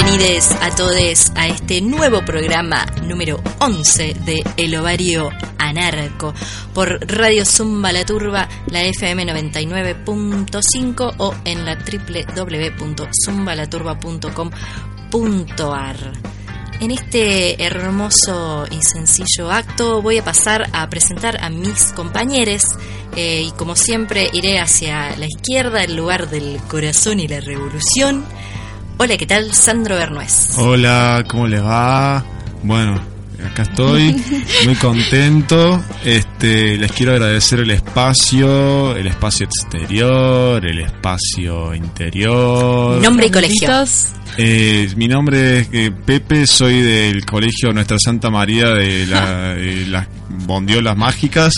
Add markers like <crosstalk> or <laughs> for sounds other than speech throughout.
Bienvenidos a todos a este nuevo programa número 11 de El Ovario Anarco por Radio Zumba La Turba, la FM 99.5 o en la www.zumbalaturba.com.ar. En este hermoso y sencillo acto voy a pasar a presentar a mis compañeros eh, y como siempre iré hacia la izquierda, el lugar del corazón y la revolución. Hola, ¿qué tal? Sandro Bernués. Hola, ¿cómo les va? Bueno, acá estoy, <laughs> muy contento. Este, les quiero agradecer el espacio, el espacio exterior, el espacio interior. Nombre y colegio. Eh, mi nombre es eh, Pepe, soy del colegio Nuestra Santa María de, la, de las Bondiolas Mágicas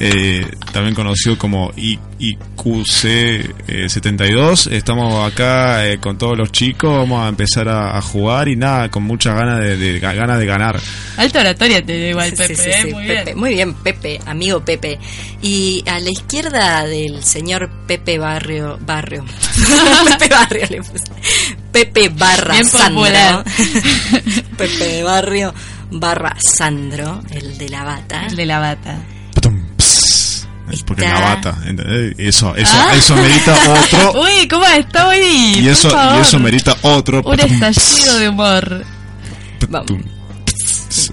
eh, también conocido como IQC72. Estamos acá eh, con todos los chicos, vamos a empezar a, jugar y nada, con muchas ganas de, de, ganas de ganar. Alta oratoria te igual, Pepe, ¿eh? muy, Pepe bien. muy bien, Pepe, amigo Pepe. Y a la izquierda del señor Pepe Barrio, Barrio, <laughs> Pepe Barrio le puse. Pepe barra bien Sandro. <laughs> Pepe Barrio barra Sandro, el de la bata. El de la bata. Porque la bata, ¿entendés? Eso, eso, ¿Ah? eso merita otro. <laughs> Uy, ¿cómo está hoy? Y eso, y eso merita otro. Un estallido de humor.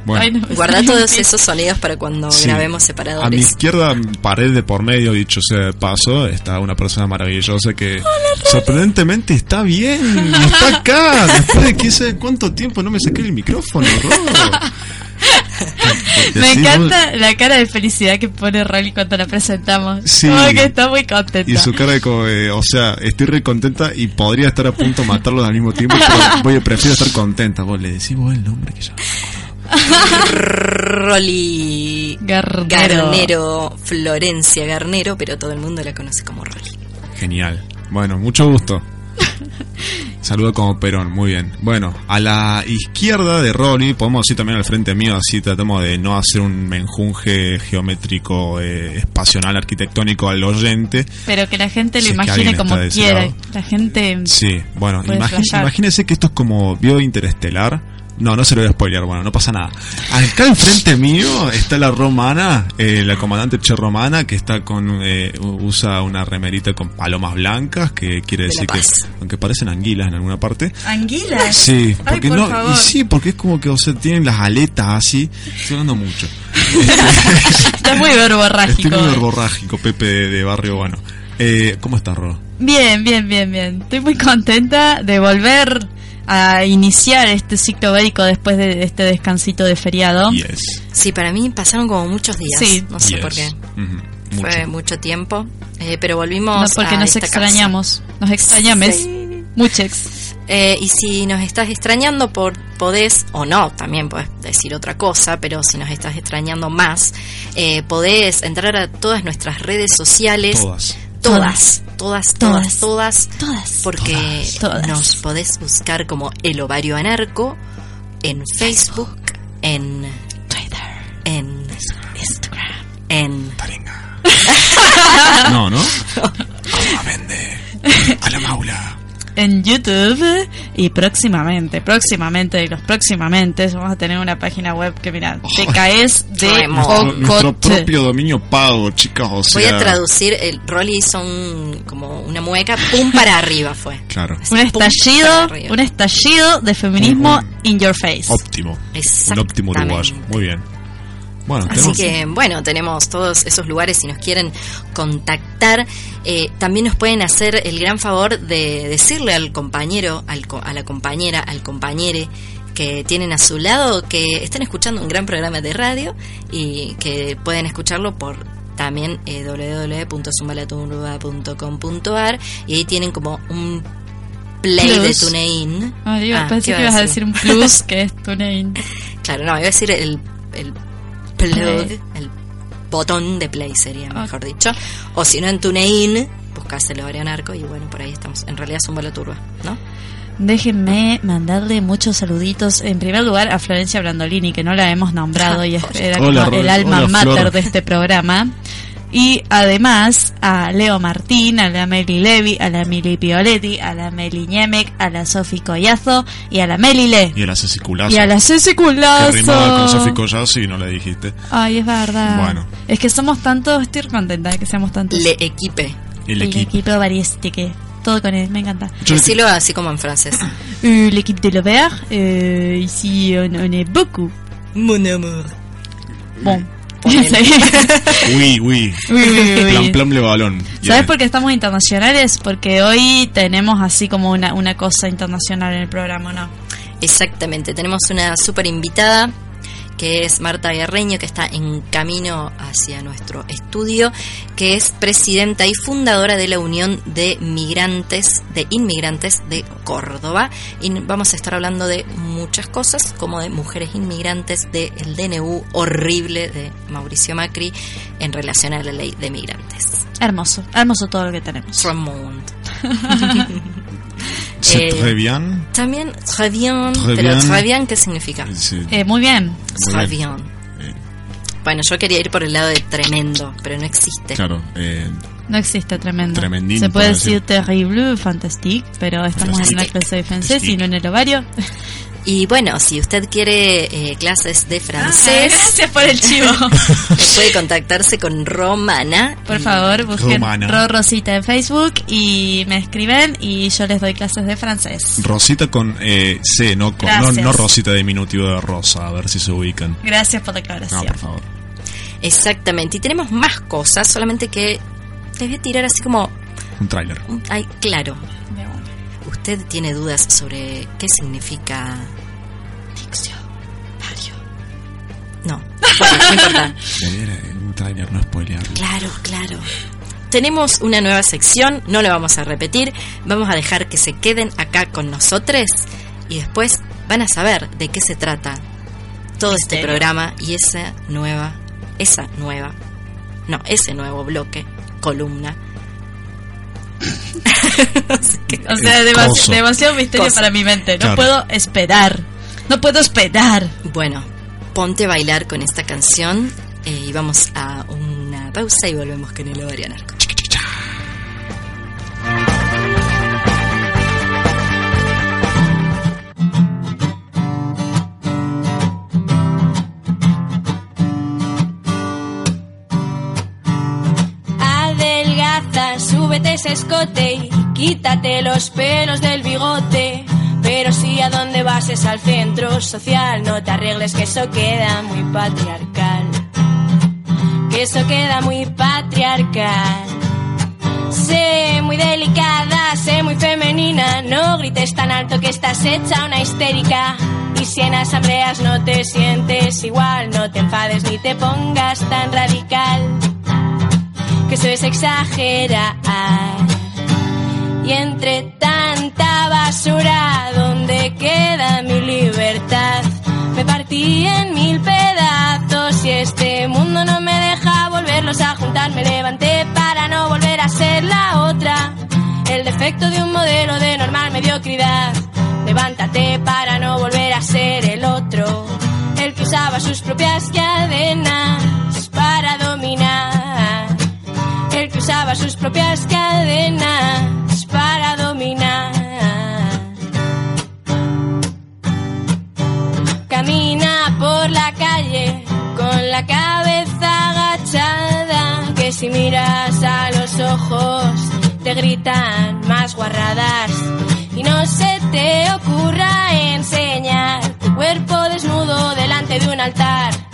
Bueno. Ay, no, Guarda todos esos sonidos para cuando sí. grabemos separadores. A mi izquierda, pared de por medio, dicho sea de paso, está una persona maravillosa que Hola, sorprendentemente está bien. Está acá. Después de que sé cuánto tiempo no me saqué el micrófono, <laughs> <laughs> Me encanta la cara de felicidad que pone Rolly cuando la presentamos. Sí. Como que está muy contenta. Y su cara de como, eh, o sea, estoy re contenta y podría estar a punto de matarlos al mismo tiempo, pero <laughs> voy, prefiero estar contenta. Vos le decís vos el nombre que yo <laughs> Rolly Garnero. Garnero, Florencia Garnero, pero todo el mundo la conoce como Rolly. Genial. Bueno, mucho gusto. Saludo como Perón, muy bien. Bueno, a la izquierda de Rolly, podemos decir también al frente mío, así tratamos de no hacer un menjunje geométrico, eh, espacional, arquitectónico al oyente. Pero que la gente lo si imagine como quiera. La gente. Sí, bueno, imagínese, imagínese que esto es como vio Interestelar no, no se lo voy a spoilear, bueno, no pasa nada. Acá enfrente mío está la romana, eh, la comandante Che Romana, que está con, eh, usa una remerita con palomas blancas, que quiere decir que, aunque parecen anguilas en alguna parte. ¿Anguilas? Sí, porque Ay, por no, favor. y sí, porque es como que, o sea, tienen las aletas así, estoy hablando mucho. <laughs> está muy verborrágico. Estoy muy verborrágico, Pepe de, de Barrio Bueno. Eh, ¿Cómo estás, Ro? Bien, bien, bien, bien. Estoy muy contenta de volver a iniciar este ciclo bélico después de este descansito de feriado. Yes. Sí, para mí pasaron como muchos días. Sí. No sé Yes. por qué. Mucho. Fue mucho tiempo. Eh, pero volvimos No, porque a nos esta extrañamos. Nos extrañamos. Sí. Muchex. Eh, y si nos estás extrañando, por, podés, o no, también podés decir otra cosa, pero si nos estás extrañando más, eh, podés entrar a todas nuestras redes sociales. Todas. Todas, todas, todas, todas, Todas. porque Todas. nos podés buscar como El Ovario Anarco en Facebook, en Twitter. en Instagram. en Taringa. <laughs> no, ¿no? A la maula. En YouTube y próximamente, próximamente, los próximamente vamos a tener una página web que mira, te caes <laughs> de. Nuestro, propio dominio pago, chicas, o sea. Voy a traducir, el Rolly hizo un, como una mueca, pum para <laughs> arriba fue. Claro. Así, Un estallido, un estallido de feminismo Un- in your face. Óptimo. Un óptimo uruguayo. Muy bien. Bueno, Así tenemos- que bueno, tenemos todos esos lugares si nos quieren contactar. Eh, también nos pueden hacer el gran favor de decirle al compañero, al co- a la compañera, al compañere que tienen a su lado que estén escuchando un gran programa de radio y que pueden escucharlo por también eh, y ahí tienen como un play Plus. de TuneIn. Ah, Ah, pensé ¿qué que iba ibas a decir un <laughs> plus que es TuneIn. Claro, no, iba a decir el, el Play. el botón de play sería, mejor dicho. O si no, en TuneIn, buscas el Ovario Narco y bueno, por ahí estamos. En realidad es un la turba, ¿no? Déjenme mandarle muchos saluditos. En primer lugar a Florencia Brandolini, que no la hemos nombrado <laughs> y es- era como el alma hola, mater Flor. de este programa. Y además a Leo Martín, a la Meli Levi, a la Mili Pioletti, a la Meli Ñemek, a la Sofi Collazo y a la Meli Le. Y a la Ceci Culazo. Y a la Ceci Culazo. Que rimaba con Sofi Collazo y no le dijiste. Ay, es verdad. Bueno. Es que somos tantos, estoy contenta de que seamos tantos. Le equipe. El El equipo. equipo variestique. Todo con él, me encanta. Yo- Decilo así como en francés. <clears throat> Euh, L'équipe de l'Auvert, euh, ici on, on est beaucoup. Mon amour. Bon. <laughs> Uy, uy. Plan, plan, le balón. ¿Sabes Yeah. por qué estamos internacionales? Porque hoy tenemos así como una, una cosa internacional en el programa, ¿no? Exactamente, tenemos una super invitada que es Marta Guerreño, que está en camino hacia nuestro estudio, que es presidenta y fundadora de la Unión de Migrantes, de Inmigrantes de Córdoba. Y vamos a estar hablando de muchas cosas, como de mujeres inmigrantes, del DNU horrible de Mauricio Macri en relación a la ley de migrantes. Hermoso, hermoso todo lo que tenemos. Ramond. <laughs> Eh, très bien. También, très bien, Très pero bien. très bien, ¿qué significa? Sí. Eh, muy bien. Très bien. bien. Bueno, yo quería ir por el lado de tremendo, pero no existe. claro. Eh, No existe tremendo. Tremendín, Se puede decir terrible, fantastique, pero estamos en una Fantastique. clase de francés y Fantastique. no en el ovario. Y bueno, si usted quiere eh, clases de francés, Gracias por el chivo. <laughs> puede contactarse con Romana. Por favor, busquen Romana. Ro Rosita en Facebook y me escriben y yo les doy clases de francés. Rosita con eh, C, no, con, no, no Rosita diminutivo de Rosa, a ver si se ubican. Gracias por la No, aclaración. por favor. Exactamente. Y tenemos más cosas, solamente que les voy a tirar así como... Un tráiler. un- Ay, claro. ¿Usted tiene dudas sobre qué significa... No, bueno, no importa. <laughs> No spoilearlo. Claro, claro. Tenemos una nueva sección, no la vamos a repetir, vamos a dejar que se queden acá con nosotros y después van a saber de qué se trata todo este programa y esa nueva, esa nueva, no, ese nuevo bloque, columna. <laughs> <laughs> O sea, El demas- coso. demasiado misterio para mi mente. No Claro. puedo esperar. No puedo esperar. bueno, ponte a bailar con esta canción eh, y vamos a una pausa y volvemos con el ovario narco. Adelgaza, súbete ese escote y quítate los pelos del bigote. Pero si a dónde vas es al centro social, no te arregles que eso queda muy patriarcal. Que eso queda muy patriarcal. Sé muy delicada, sé muy femenina, no grites tan alto que estás hecha una histérica. Y si en asambleas no te sientes igual, no te enfades ni te pongas tan radical que eso es exagerar. Y entre tanta basura, ¿dónde queda mi libertad? Me partí en mil pedazos y este mundo no me deja volverlos a juntar. Me levanté para no volver a ser la otra. El defecto de un modelo de normal mediocridad. Levántate para no volver a ser el otro. El que usaba sus propias cadenas para dominar usaba sus propias cadenas para dominar. Camina por la calle con la cabeza agachada, que si miras a los ojos te gritan más guarradas. Y no se te ocurra enseñar tu cuerpo desnudo delante de un altar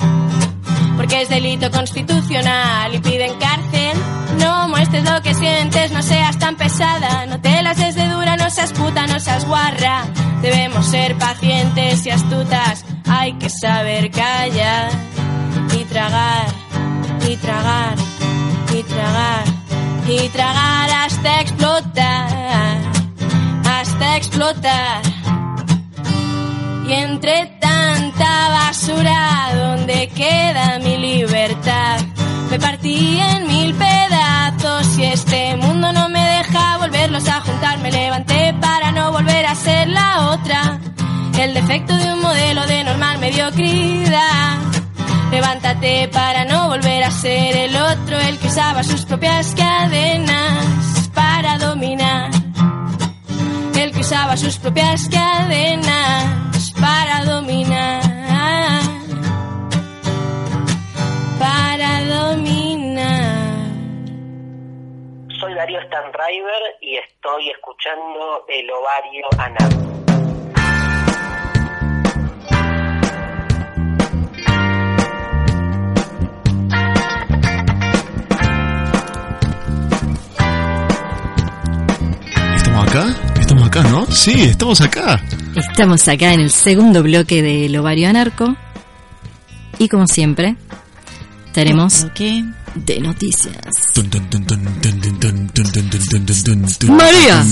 porque es delito constitucional y piden cárcel. No muestres lo que sientes, no seas tan pesada, no te las des de dura, no seas puta, no seas guarra. Debemos ser pacientes y astutas, hay que saber callar y tragar, y tragar, y tragar, y tragar hasta explotar, hasta explotar. Y entre basura, ¿dónde queda mi libertad? Me partí en mil pedazos y este mundo no me deja volverlos a juntar. Me levanté para no volver a ser la otra. El defecto de un modelo de normal mediocridad. Levántate para no volver a ser el otro, el que usaba sus propias cadenas para dominar. El que usaba sus propias cadenas para dominar. Soy Darío Stanriver y estoy escuchando El Ovario Anal. acá? ¿Estamos acá, no? Sí, estamos acá. Estamos acá en el segundo bloque del ovario anarco. Y como siempre, tenemos de noticias. María.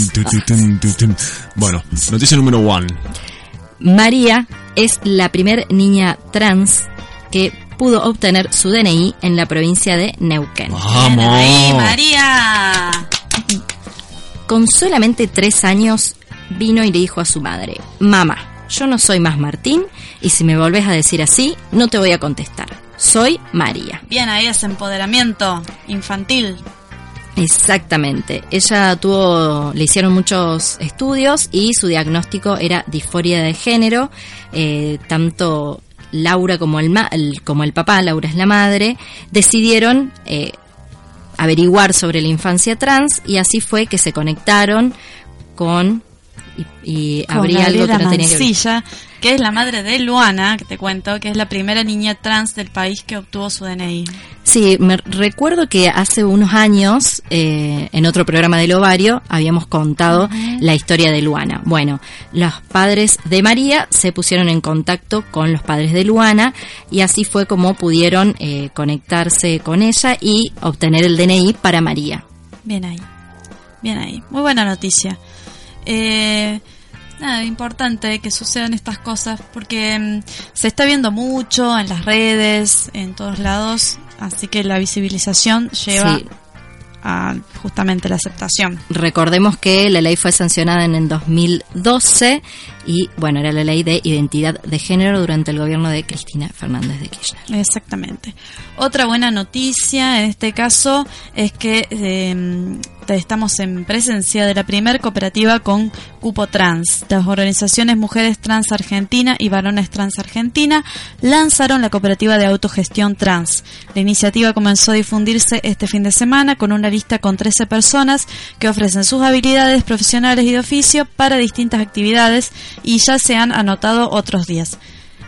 Bueno, noticia número one. María es la primer niña trans que pudo obtener su DNI en la provincia de Neuquén. ¡Vamos! María! Con solamente tres años vino y le dijo a su madre, mamá, yo no soy más Martín y si me volvés a decir así, no te voy a contestar. Soy María. Bien, ahí es empoderamiento infantil. Exactamente. Ella tuvo, le hicieron muchos estudios y su diagnóstico era disforia de género. Eh, tanto Laura como el, como el papá, Laura es la madre, decidieron eh, averiguar sobre la infancia trans y así fue que se conectaron con y, habría algo que no tenía que ver. que es la madre de Luana, que te cuento, que es la primera niña trans del país que obtuvo su DNI. Sí, me recuerdo que hace unos años, eh, en otro programa del ovario, habíamos contado la historia de Luana. Bueno, los padres de María se pusieron en contacto con los padres de Luana y así fue como pudieron eh, conectarse con ella y obtener el DNI para María. Bien ahí, bien ahí. Muy buena noticia. Eh, nada, importante que sucedan estas cosas porque mm, se está viendo mucho en las redes, en todos lados, Así que la visibilización lleva a justamente la aceptación. Recordemos que la ley fue sancionada en el 2012 y bueno, era la ley de identidad de género durante el gobierno de Cristina Fernández de Kirchner. Exactamente. Otra buena noticia en este caso es que eh, estamos en presencia de la primer cooperativa con cupo trans. Las organizaciones Mujeres Trans Argentina y Varones Trans Argentina lanzaron la cooperativa de autogestión trans. La iniciativa comenzó a difundirse este fin de semana con una lista con 13 personas que ofrecen sus habilidades profesionales y de oficio para distintas actividades y ya se han anotado otros días.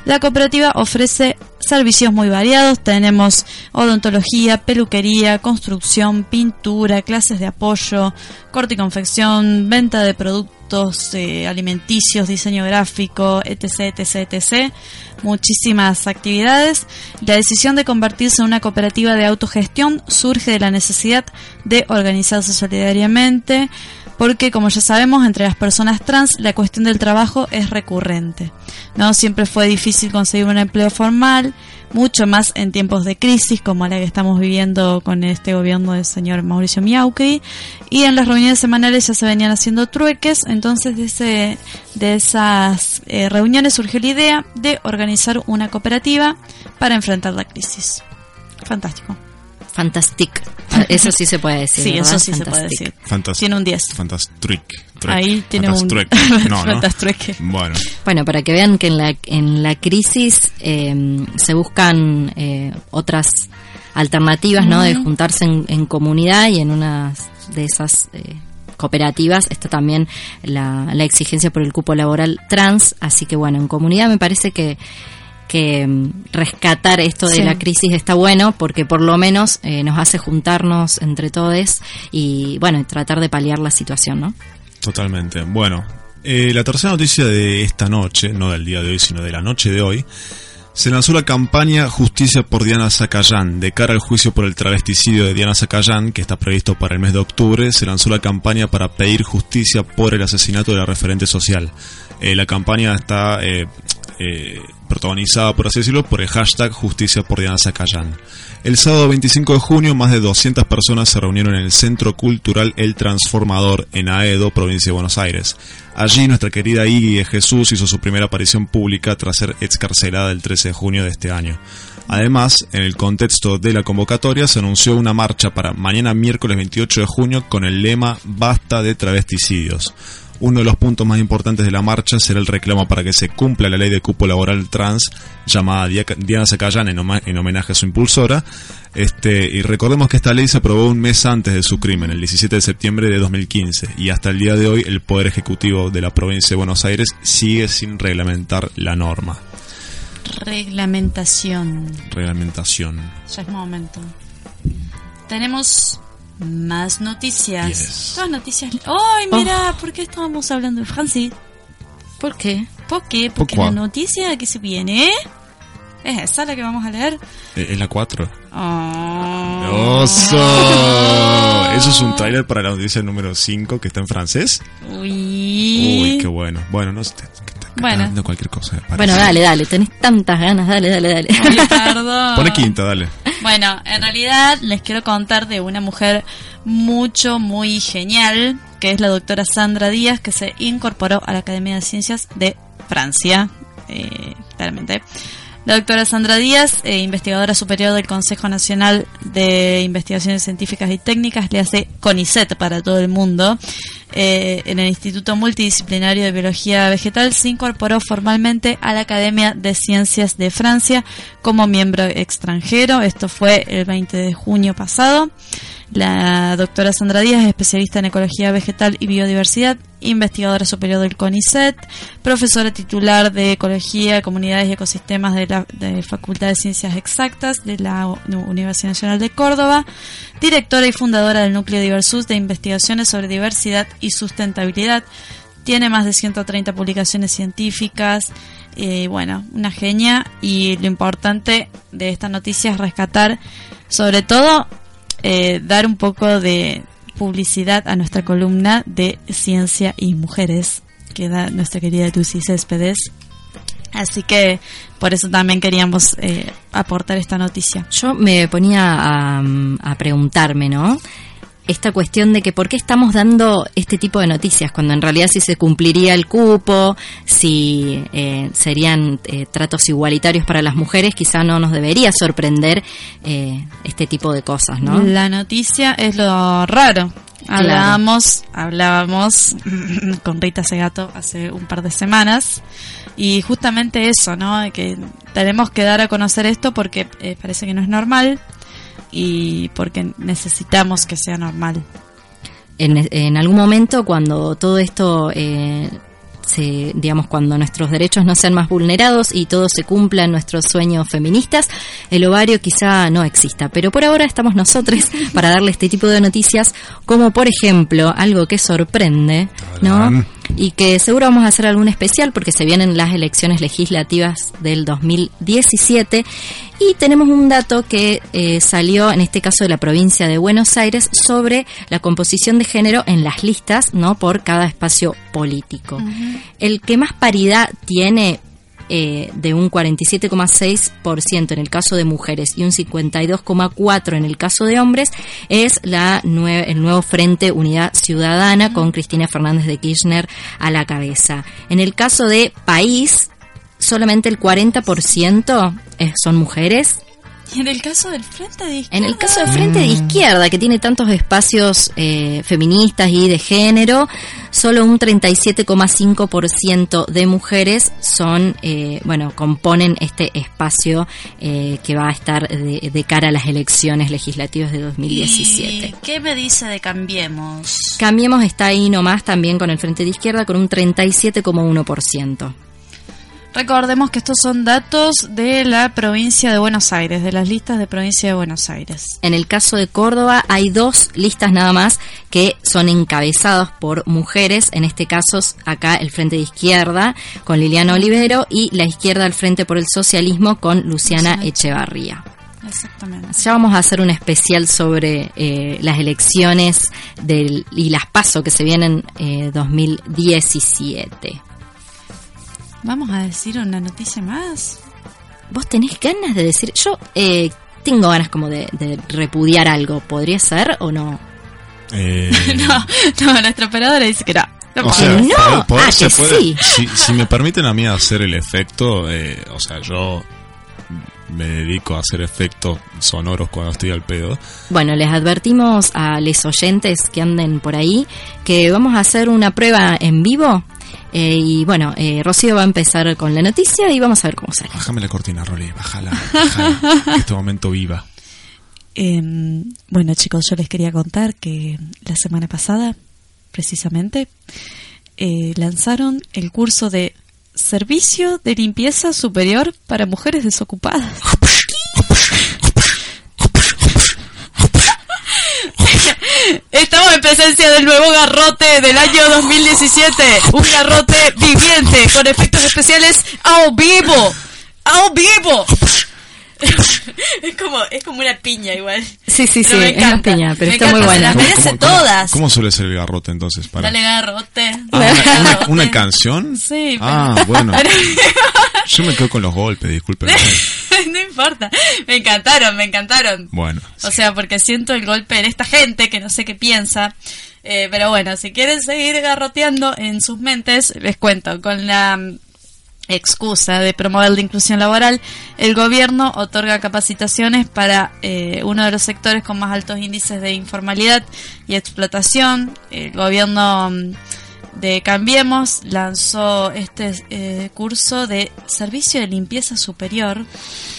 La cooperativa ofrece servicios muy variados. Tenemos odontología, peluquería, construcción, pintura, clases de apoyo, corte y confección, venta de productos eh, alimenticios, diseño gráfico, etc, etc, etc. Muchísimas actividades. La decisión de convertirse en una cooperativa de autogestión surge de la necesidad de organizarse solidariamente porque como ya sabemos, entre las personas trans la cuestión del trabajo es recurrente. No siempre fue difícil conseguir un empleo formal, mucho más en tiempos de crisis como la que estamos viviendo con este gobierno del señor Mauricio Miaucri, y en las reuniones semanales ya se venían haciendo trueques, entonces de, ese, de esas eh, reuniones surgió la idea de organizar una cooperativa para enfrentar la crisis. Fantástico. Fantastic. Eso sí se puede decir. Sí, eso sí se puede decir. Tiene un 10. Fantastic. Ahí tiene un <laughs> no, ¿no? Bueno. bueno, para que vean que en la, en la crisis eh, se buscan eh, otras alternativas, ¿no? De juntarse en, comunidad y en una de esas eh, cooperativas está también la, la exigencia por el cupo laboral trans. Así que bueno, en comunidad me parece que que mm, rescatar esto de la crisis está bueno porque por lo menos eh, nos hace juntarnos entre todos y bueno, tratar de paliar la situación, ¿no? Totalmente. Bueno, eh, la tercera noticia de esta noche, no del día de hoy, sino de la noche de hoy, se lanzó la campaña Justicia por Diana Zacayán. De cara al juicio por el travesticidio de Diana Zacayán, que está previsto para el mes de octubre, se lanzó la campaña para pedir justicia por el asesinato de la referente social. Eh, la campaña está eh, protagonizada, por así decirlo, por el hashtag Justicia por Diana Zacayán. El sábado 25 de junio, más de 200 personas se reunieron en el Centro Cultural El Transformador, en Aedo, provincia de Buenos Aires. Allí, nuestra querida Iggy de Jesús hizo su primera aparición pública tras ser excarcelada el 13 de junio de este año. Además, en el contexto de la convocatoria se anunció una marcha para mañana miércoles 28 de junio con el lema Basta de travesticidios. Uno de los puntos más importantes de la marcha será el reclamo para que se cumpla la ley de cupo laboral trans llamada Diana Zacayán en, homenaje a su impulsora. Este, y recordemos que esta ley se aprobó un mes antes de su crimen, el 17 de septiembre de 2015, y hasta el día de hoy el Poder Ejecutivo de la provincia de Buenos Aires sigue sin reglamentar la norma. Reglamentación. Reglamentación. Ya es momento. Tenemos más noticias. Todas noticias. ¡Ay, mira! Oh. ¿Por qué estábamos hablando de Francis? ¿Por qué? ¿Por qué? Porque la noticia que se viene es esa la que vamos a leer. Eh, es la 4. Oh. ¡Oso! Eso es un tráiler para la noticia número 5 que está en francés. Uy. Uy, qué bueno. Bueno, no sé. Bueno. cualquier cosa. Bueno, dale, dale. Tenés tantas ganas. Dale, dale, dale. <laughs> perdón. Pone quinta, dale. Bueno, en realidad les quiero contar de una mujer mucho, muy genial, que es la doctora Sandra Díaz, que se incorporó a la Academia de Ciencias de Francia, eh, claramente. La doctora Sandra Díaz, eh, investigadora superior del Consejo Nacional de Investigaciones Científicas y Técnicas, le hace CONICET para todo el mundo. Eh, en el Instituto Multidisciplinario de Biología Vegetal se incorporó formalmente a la Academia de Ciencias de Francia como miembro extranjero. Esto fue el 20 de junio pasado. La doctora Sandra Díaz es especialista en ecología vegetal y biodiversidad, investigadora superior del CONICET, profesora titular de ecología, comunidades y ecosistemas de la Facultad de Ciencias Exactas de la Universidad Nacional de Córdoba, directora y fundadora del Núcleo Diversus de investigaciones sobre diversidad y sustentabilidad. Tiene más de 130 publicaciones científicas, eh, bueno, una genia y lo importante de esta noticia es rescatar sobre todo eh, dar un poco de publicidad a nuestra columna de ciencia y mujeres que da nuestra querida Lucy Céspedes. Así que por eso también queríamos eh, aportar esta noticia. Yo me ponía a, a preguntarme, ¿no? Esta cuestión de que por qué estamos dando este tipo de noticias, cuando en realidad si se cumpliría el cupo, si eh, serían eh, tratos igualitarios para las mujeres, quizá no nos debería sorprender eh, este tipo de cosas, ¿no? La noticia es lo raro. Hablábamos, hablábamos <laughs> con Rita Segato hace un par de semanas y justamente eso, ¿no? Que tenemos que dar a conocer esto porque parece que no es normal y porque necesitamos que sea normal. En, en algún momento cuando todo esto eh, se, digamos, cuando nuestros derechos no sean más vulnerados y todo se cumpla en nuestros sueños feministas, el ovario quizá no exista. Pero por ahora estamos nosotros para darle este tipo de noticias, como por ejemplo algo que sorprende, ¿no? Y que seguro vamos a hacer algún especial porque se vienen las elecciones legislativas del 2017 y tenemos un dato que eh, salió en este caso de la provincia de Buenos Aires sobre la composición de género en las listas, ¿no? Por cada espacio político. El que más paridad tiene eh, de un 47,6% en el caso de mujeres y un 52,4% en el caso de hombres es la el nuevo Frente Unidad Ciudadana con Cristina Fernández de Kirchner a la cabeza. En el caso de país, solamente el 40% son mujeres y en el caso del Frente de Izquierda. En el caso del Frente de Izquierda, que tiene tantos espacios eh, feministas y de género, solo un 37,5% de mujeres son, eh, bueno, componen este espacio eh, que va a estar de, cara a las elecciones legislativas de 2017. ¿Y qué me dice de Cambiemos? Cambiemos está ahí nomás también con el Frente de Izquierda con un 37,1%. Recordemos que estos son datos de la provincia de Buenos Aires, de las listas de provincia de Buenos Aires. En el caso de Córdoba hay dos listas nada más que son encabezadas por mujeres, en este caso acá el Frente de Izquierda con Liliana Olivero y la izquierda al Frente por el Socialismo con Luciana Echevarría. Exactamente. Ya vamos a hacer un especial sobre eh, las elecciones del, y las pasos que se vienen eh, 2017. Vamos a decir una noticia más. ¿Vos tenés ganas de decir? Yo eh, tengo ganas como de, repudiar algo. ¿Podría ser o no? Eh... <laughs> no, no, nuestra operadora dice que no. No, o sea, no. ah, que sí. Si, si, me permiten a mí hacer el efecto, eh, o sea, yo me dedico a hacer efectos sonoros cuando estoy al pedo. Bueno, les advertimos a los oyentes que anden por ahí que vamos a hacer una prueba en vivo. Eh, y bueno, eh, Rocío va a empezar con la noticia y vamos a ver cómo sale. Bájame la cortina, Rolly, bájala, bájala, que este momento viva. Em, bueno, chicos, yo les quería contar que la semana pasada, precisamente, eh, lanzaron el curso de Servicio de Limpieza Superior para Mujeres Desocupadas. Estamos en presencia del nuevo garrote del año 2017. Un garrote viviente con efectos especiales a vivo. ¡A vivo! es como es como una piña igual. Sí, sí, Pero sí, es una piña, pero Me está encanta, muy se buena. las merece todas. ¿Cómo suele ser el garrote entonces? Para... Dale garrote. Ah, Dale una, una- garrote. una canción? Sí, pero- Ah, bueno. <laughs> Yo me quedo con los golpes, disculpen. <laughs> importa. Me encantaron, me encantaron. Bueno, O sea, porque siento el golpe en esta gente que no sé qué piensa. Eh, pero bueno, si quieren seguir garroteando en sus mentes, les cuento, con la mm, excusa de promover la inclusión laboral, el gobierno otorga capacitaciones para eh, uno de los sectores con más altos índices de informalidad y explotación. El gobierno mm, de Cambiemos lanzó este eh, curso de servicio de limpieza superior.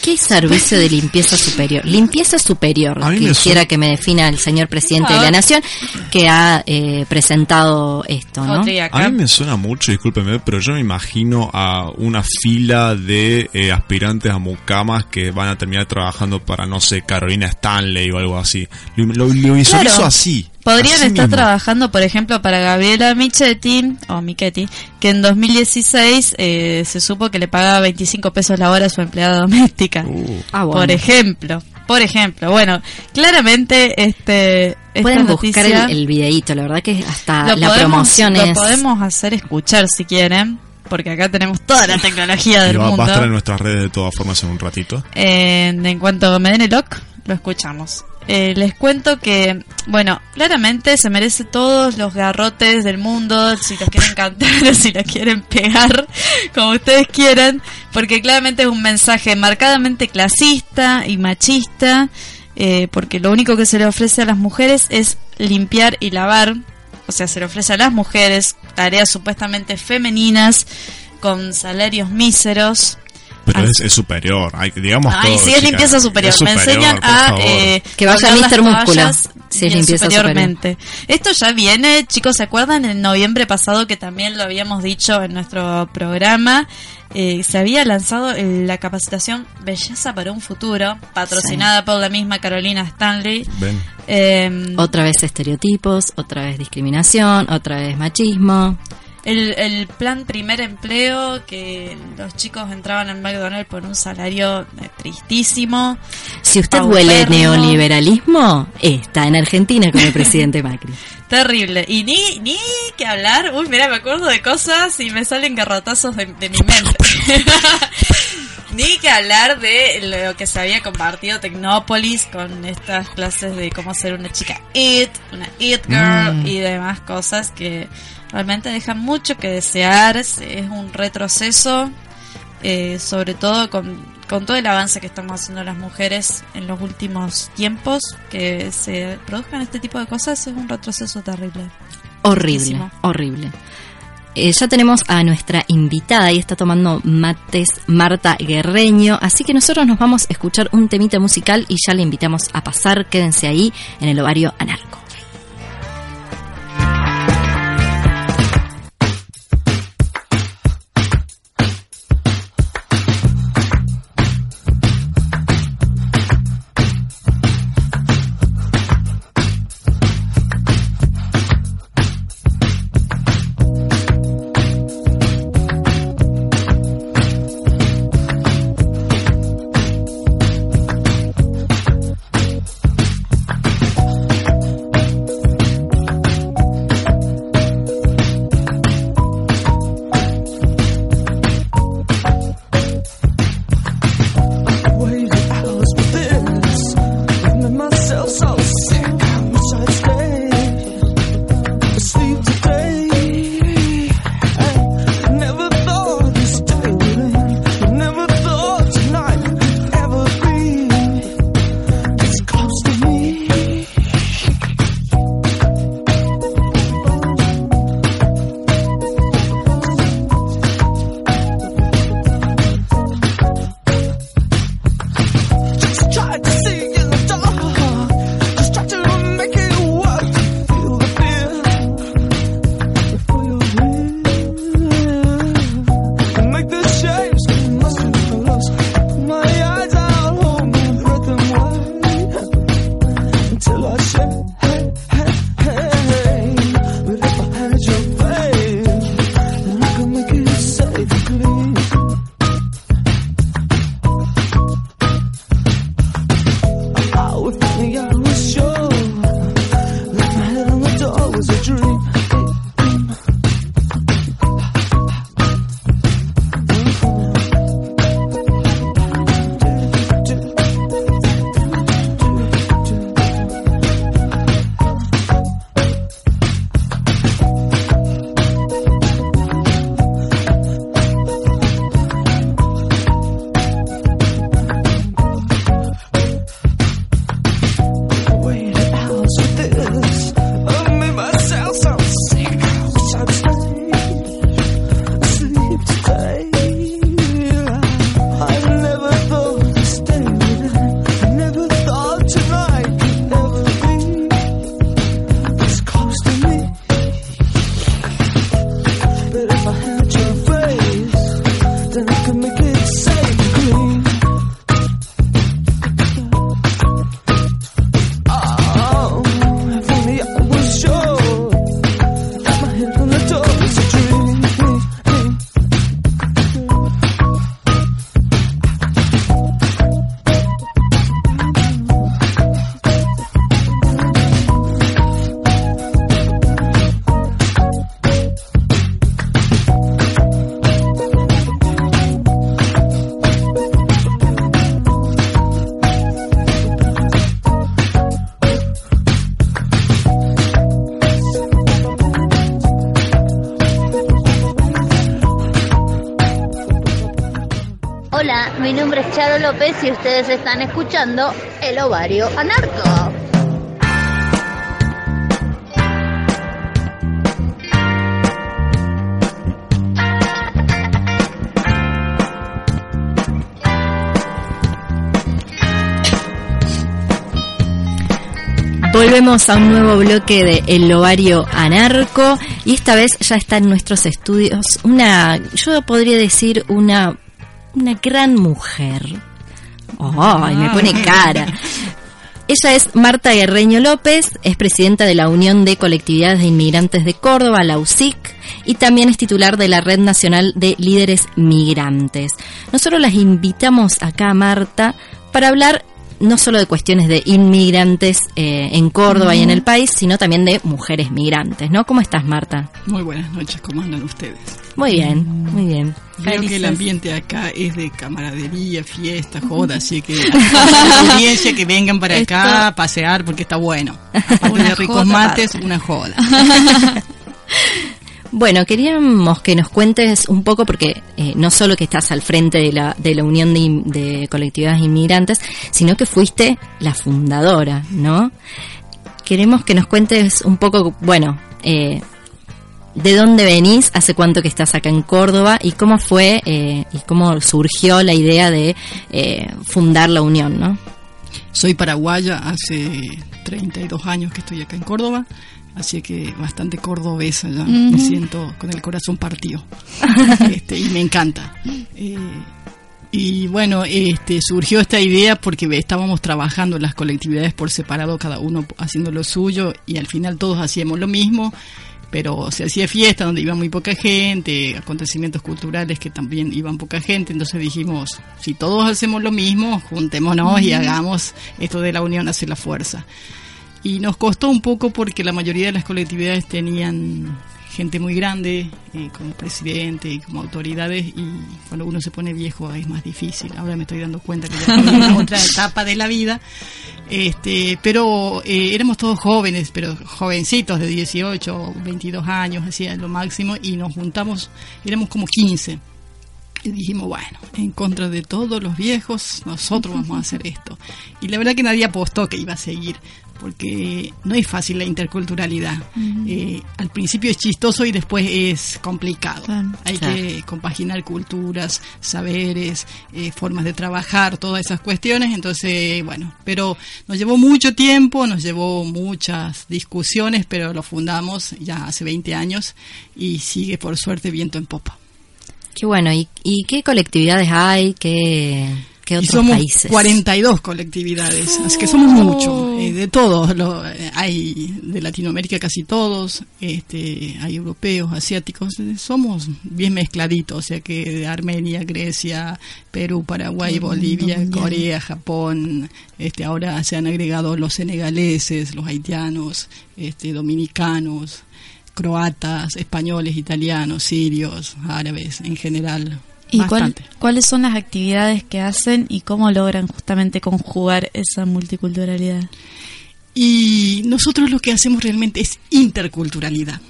¿Qué es servicio de limpieza superior? Limpieza superior, quisiera que me defina el señor presidente de la Nación, que ha eh, presentado esto, ¿no? A mí me suena mucho, discúlpeme, pero yo me imagino a una fila de eh, aspirantes a mucamas que van a terminar trabajando para, no sé, Carolina Stanley o algo así. Lo, lo- lo visualizo Claro. así. Podrían así estar mismo. trabajando, por ejemplo, para Gabriela Michetti, o Michetti, que en 2016 eh, se supo que le pagaba 25 pesos la hora a su empleada doméstica. Uh. Ah, bueno. Por ejemplo, por ejemplo. Bueno, claramente este esta Pueden buscar noticia el, el videíto, la verdad que hasta lo la podemos- promoción lo es... podemos hacer escuchar si quieren, porque acá tenemos toda la tecnología Y del va, va a mundo. estar en nuestras redes de todas formas en un ratito. Eh, en cuanto me den el ok, lo escuchamos. Eh, les cuento que, bueno, claramente se merece todos los garrotes del mundo, si los quieren cantar <laughs> o si los quieren pegar, como ustedes quieran, porque claramente es un mensaje marcadamente clasista y machista, eh, porque lo único que se le ofrece a las mujeres es limpiar y lavar, o sea, se le ofrece a las mujeres tareas supuestamente femeninas con salarios míseros. Pero Ah, es, es superior, hay, digamos Ay, todo, sí, es chicas. limpieza superior. Es Me enseñan a eh, Que vaya Mr. Músculo, toallas si es bien limpieza superiormente. Esto ya viene, chicos, ¿se acuerdan en noviembre pasado que también lo habíamos dicho en nuestro programa? Eh, se había lanzado la capacitación Belleza para un Futuro, patrocinada por la misma Carolina Stanley. Ven. Eh, Otra vez estereotipos, otra vez discriminación, otra vez machismo. El, el plan primer empleo, que los chicos entraban al McDonald's por un salario eh, tristísimo. Si usted huele neoliberalismo, está en Argentina con el presidente Macri. <laughs> Terrible. Y ni, ni que hablar. Uy, mira, me acuerdo de cosas y me salen garrotazos de, de mi mente. <laughs> ni que hablar de lo que se había compartido Tecnópolis con estas clases de cómo ser una chica it, una it girl Mm. y demás cosas que realmente dejan mucho que desear. Es es un retroceso, eh, sobre todo con, con todo el avance que estamos haciendo las mujeres en los últimos tiempos, que se produzcan este tipo de cosas es un retroceso terrible. Horrible, horrible. Eh, ya tenemos a nuestra invitada y está tomando mates Marta Guerreño, así que nosotros nos vamos a escuchar un temita musical y ya le invitamos a pasar, quédense ahí en el ovario anarco. Si ustedes están escuchando El Ovario Anarco. Volvemos a un nuevo bloque de El Ovario Anarco y esta vez ya está en nuestros estudios una, yo podría decir una, una gran mujer, ¡Ay, me pone cara! Ella es Marta Guerreño López, es presidenta de la Unión de Colectividades de Inmigrantes de Córdoba, la UCIC, y también es titular de la Red Nacional de Líderes Migrantes. Nosotros las invitamos acá, Marta, para hablar no solo de cuestiones de inmigrantes eh, en Córdoba y en el país, sino también de mujeres migrantes, ¿no? ¿Cómo estás, Marta? Muy buenas noches, ¿cómo andan ustedes? Muy bien, muy bien. Creo que el ambiente acá es de camaradería, fiesta, joda, así que <laughs> la audiencia que vengan para acá a pasear porque está bueno. <laughs> Aparte de ricos mates, una joda. <laughs> Bueno, queríamos que nos cuentes un poco, porque eh, no solo que estás al frente de la, de la Unión de, Colectividades Inmigrantes, sino que fuiste la fundadora, ¿no? Queremos que nos cuentes un poco, bueno, eh, de dónde venís, hace cuánto que estás acá en Córdoba y cómo fue eh, y cómo surgió la idea de fundar la Unión, ¿no? Soy paraguaya, hace 32 años que estoy acá en Córdoba. Así que bastante cordobesa ya, me siento con el corazón partido. <laughs> este, y me encanta. Eh, y bueno, este, surgió esta idea porque estábamos trabajando en las colectividades por separado, cada uno haciendo lo suyo, y al final todos hacíamos lo mismo, pero se hacía fiesta donde iba muy poca gente, acontecimientos culturales que también iban poca gente, entonces dijimos, si todos hacemos lo mismo, juntémonos y hagamos esto de la unión hace la fuerza. Y nos costó un poco porque la mayoría de las colectividades tenían gente muy grande eh, como presidente y como autoridades y cuando uno se pone viejo es más difícil. Ahora me estoy dando cuenta que ya en <laughs> otra etapa de la vida. Este, pero eh, éramos todos jóvenes, pero jovencitos de 18, 22 años, hacía lo máximo y nos juntamos, éramos como 15. Y dijimos, bueno, en contra de todos los viejos, nosotros vamos a hacer esto. Y la verdad que nadie apostó que iba a seguir porque no es fácil la interculturalidad. Eh, al principio es chistoso y después es complicado. Hay que compaginar culturas, saberes, eh, formas de trabajar, todas esas cuestiones. Entonces, bueno, pero nos llevó mucho tiempo, nos llevó muchas discusiones, pero lo fundamos ya hace 20 años y sigue por suerte viento en popa. Qué bueno, ¿y, y qué colectividades hay? ¿Qué, qué otros y somos países? 42 colectividades, así que somos muchos, eh, de todos, lo, eh, hay de Latinoamérica casi todos, este, hay europeos, asiáticos, eh, somos bien mezcladitos, o sea que de Armenia, Grecia, Perú, Paraguay, Bolivia, Corea, Japón, este, ahora se han agregado los senegaleses, los haitianos, este, dominicanos, croatas, españoles, italianos, sirios, árabes, en general. ¿Y cuál- cuáles son las actividades que hacen y cómo logran justamente conjugar esa multiculturalidad? Y nosotros lo que hacemos realmente es interculturalidad,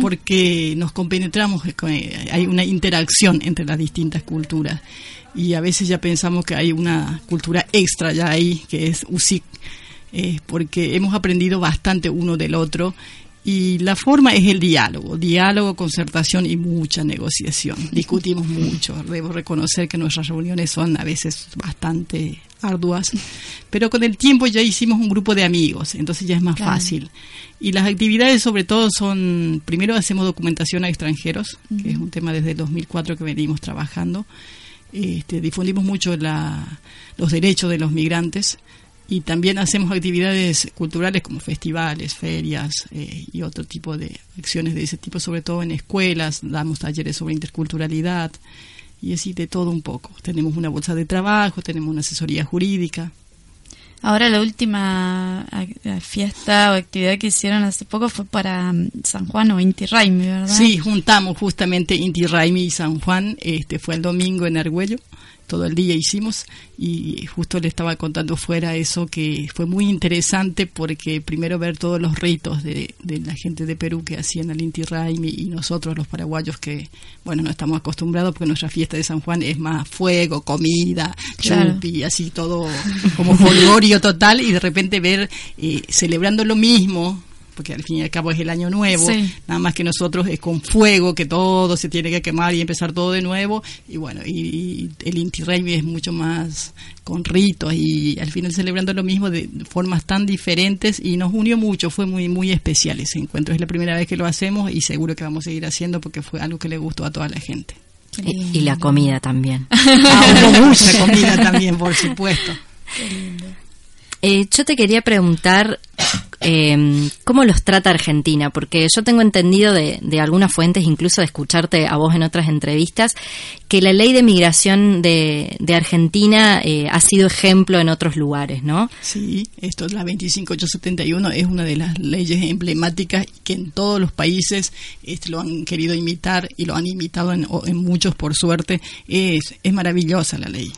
porque nos compenetramos, eh, eh, hay una interacción entre las distintas culturas. Y a veces ya pensamos que hay una cultura extra ya ahí, que es USIC, eh, porque hemos aprendido bastante uno del otro y la forma es el diálogo, diálogo, concertación y mucha negociación. <laughs> Discutimos mucho, debo reconocer que nuestras reuniones son a veces bastante arduas, pero con el tiempo ya hicimos un grupo de amigos, entonces ya es más Claro. fácil. Y las actividades sobre todo son, primero hacemos documentación a extranjeros, que es un tema desde el 2004 que venimos trabajando. Este, difundimos mucho la- los derechos de los migrantes y también hacemos actividades culturales como festivales, ferias eh, y otro tipo de acciones de ese tipo, sobre todo en escuelas, damos talleres sobre interculturalidad y así de todo un poco. Tenemos una bolsa de trabajo, tenemos una asesoría jurídica. Ahora la última fiesta o actividad que hicieron hace poco fue para mm, San Juan o Inti Raimi, ¿verdad? Sí, juntamos justamente Inti Raimi y San Juan, este fue el domingo en Argüello, todo el día hicimos y justo le estaba contando fuera eso que fue muy interesante porque primero ver todos los ritos de, de la gente de Perú que hacían el Inti Raimi y nosotros los paraguayos que, bueno, no estamos acostumbrados porque nuestra fiesta de San Juan es más fuego, comida, Claro. chupi, así todo como folgorio total y de repente ver eh, celebrando lo mismo porque al fin y al cabo es el año nuevo, Sí. nada más que nosotros es con fuego, que todo se tiene que quemar y empezar todo de nuevo, y bueno, y, y el Inti Raymi es mucho más con ritos y al final celebrando lo mismo de formas tan diferentes y nos unió mucho, fue muy muy especial ese encuentro, es la primera vez que lo hacemos y seguro que vamos a seguir haciendo porque fue algo que le gustó a toda la gente. Y, y la comida también. <laughs> Ah, hubo mucha comida también, por supuesto. Eh, yo te quería preguntar eh, cómo los trata Argentina, porque yo tengo entendido de, algunas fuentes, incluso de escucharte a vos en otras entrevistas, que la ley de migración de, de Argentina eh, ha sido ejemplo en otros lugares, ¿no? Sí, esto es la 25871 es una de las leyes emblemáticas que en todos los países este, lo han querido imitar y lo han imitado en, en muchos por suerte. Es, es maravillosa la ley.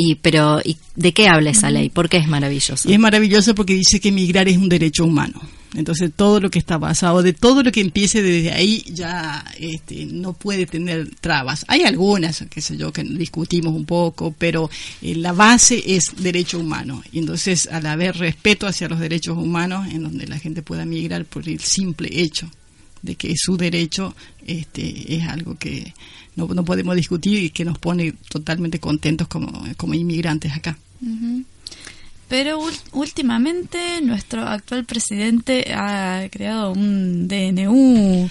Y pero ¿y ¿de qué habla esa ley? ¿Por qué es maravilloso? Y es maravilloso porque dice que migrar es un derecho humano. Entonces todo lo que está basado, de todo lo que empiece desde ahí ya este, no puede tener trabas. Hay algunas, qué sé yo, que discutimos un poco, pero eh, la base es derecho humano. Y entonces al haber respeto hacia los derechos humanos, en donde la gente pueda migrar por el simple hecho de que su derecho, este, es algo que no, no podemos discutir y que nos pone totalmente contentos como, como inmigrantes acá. Pero últimamente nuestro actual presidente ha creado un DNU.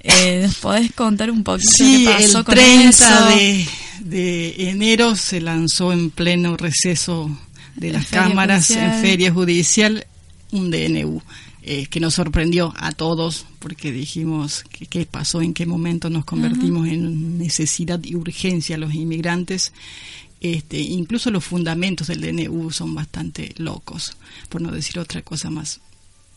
Eh, ¿Nos podés contar un poquito Sí, qué pasó el con 30 eso? de, de enero se lanzó en pleno receso de En las cámaras judicial. en feria judicial un DNU eh, que nos sorprendió a todos porque dijimos que qué pasó, en qué momento nos convertimos en necesidad y urgencia los inmigrantes. Este, incluso los fundamentos del DNU son bastante locos, por no decir otra cosa más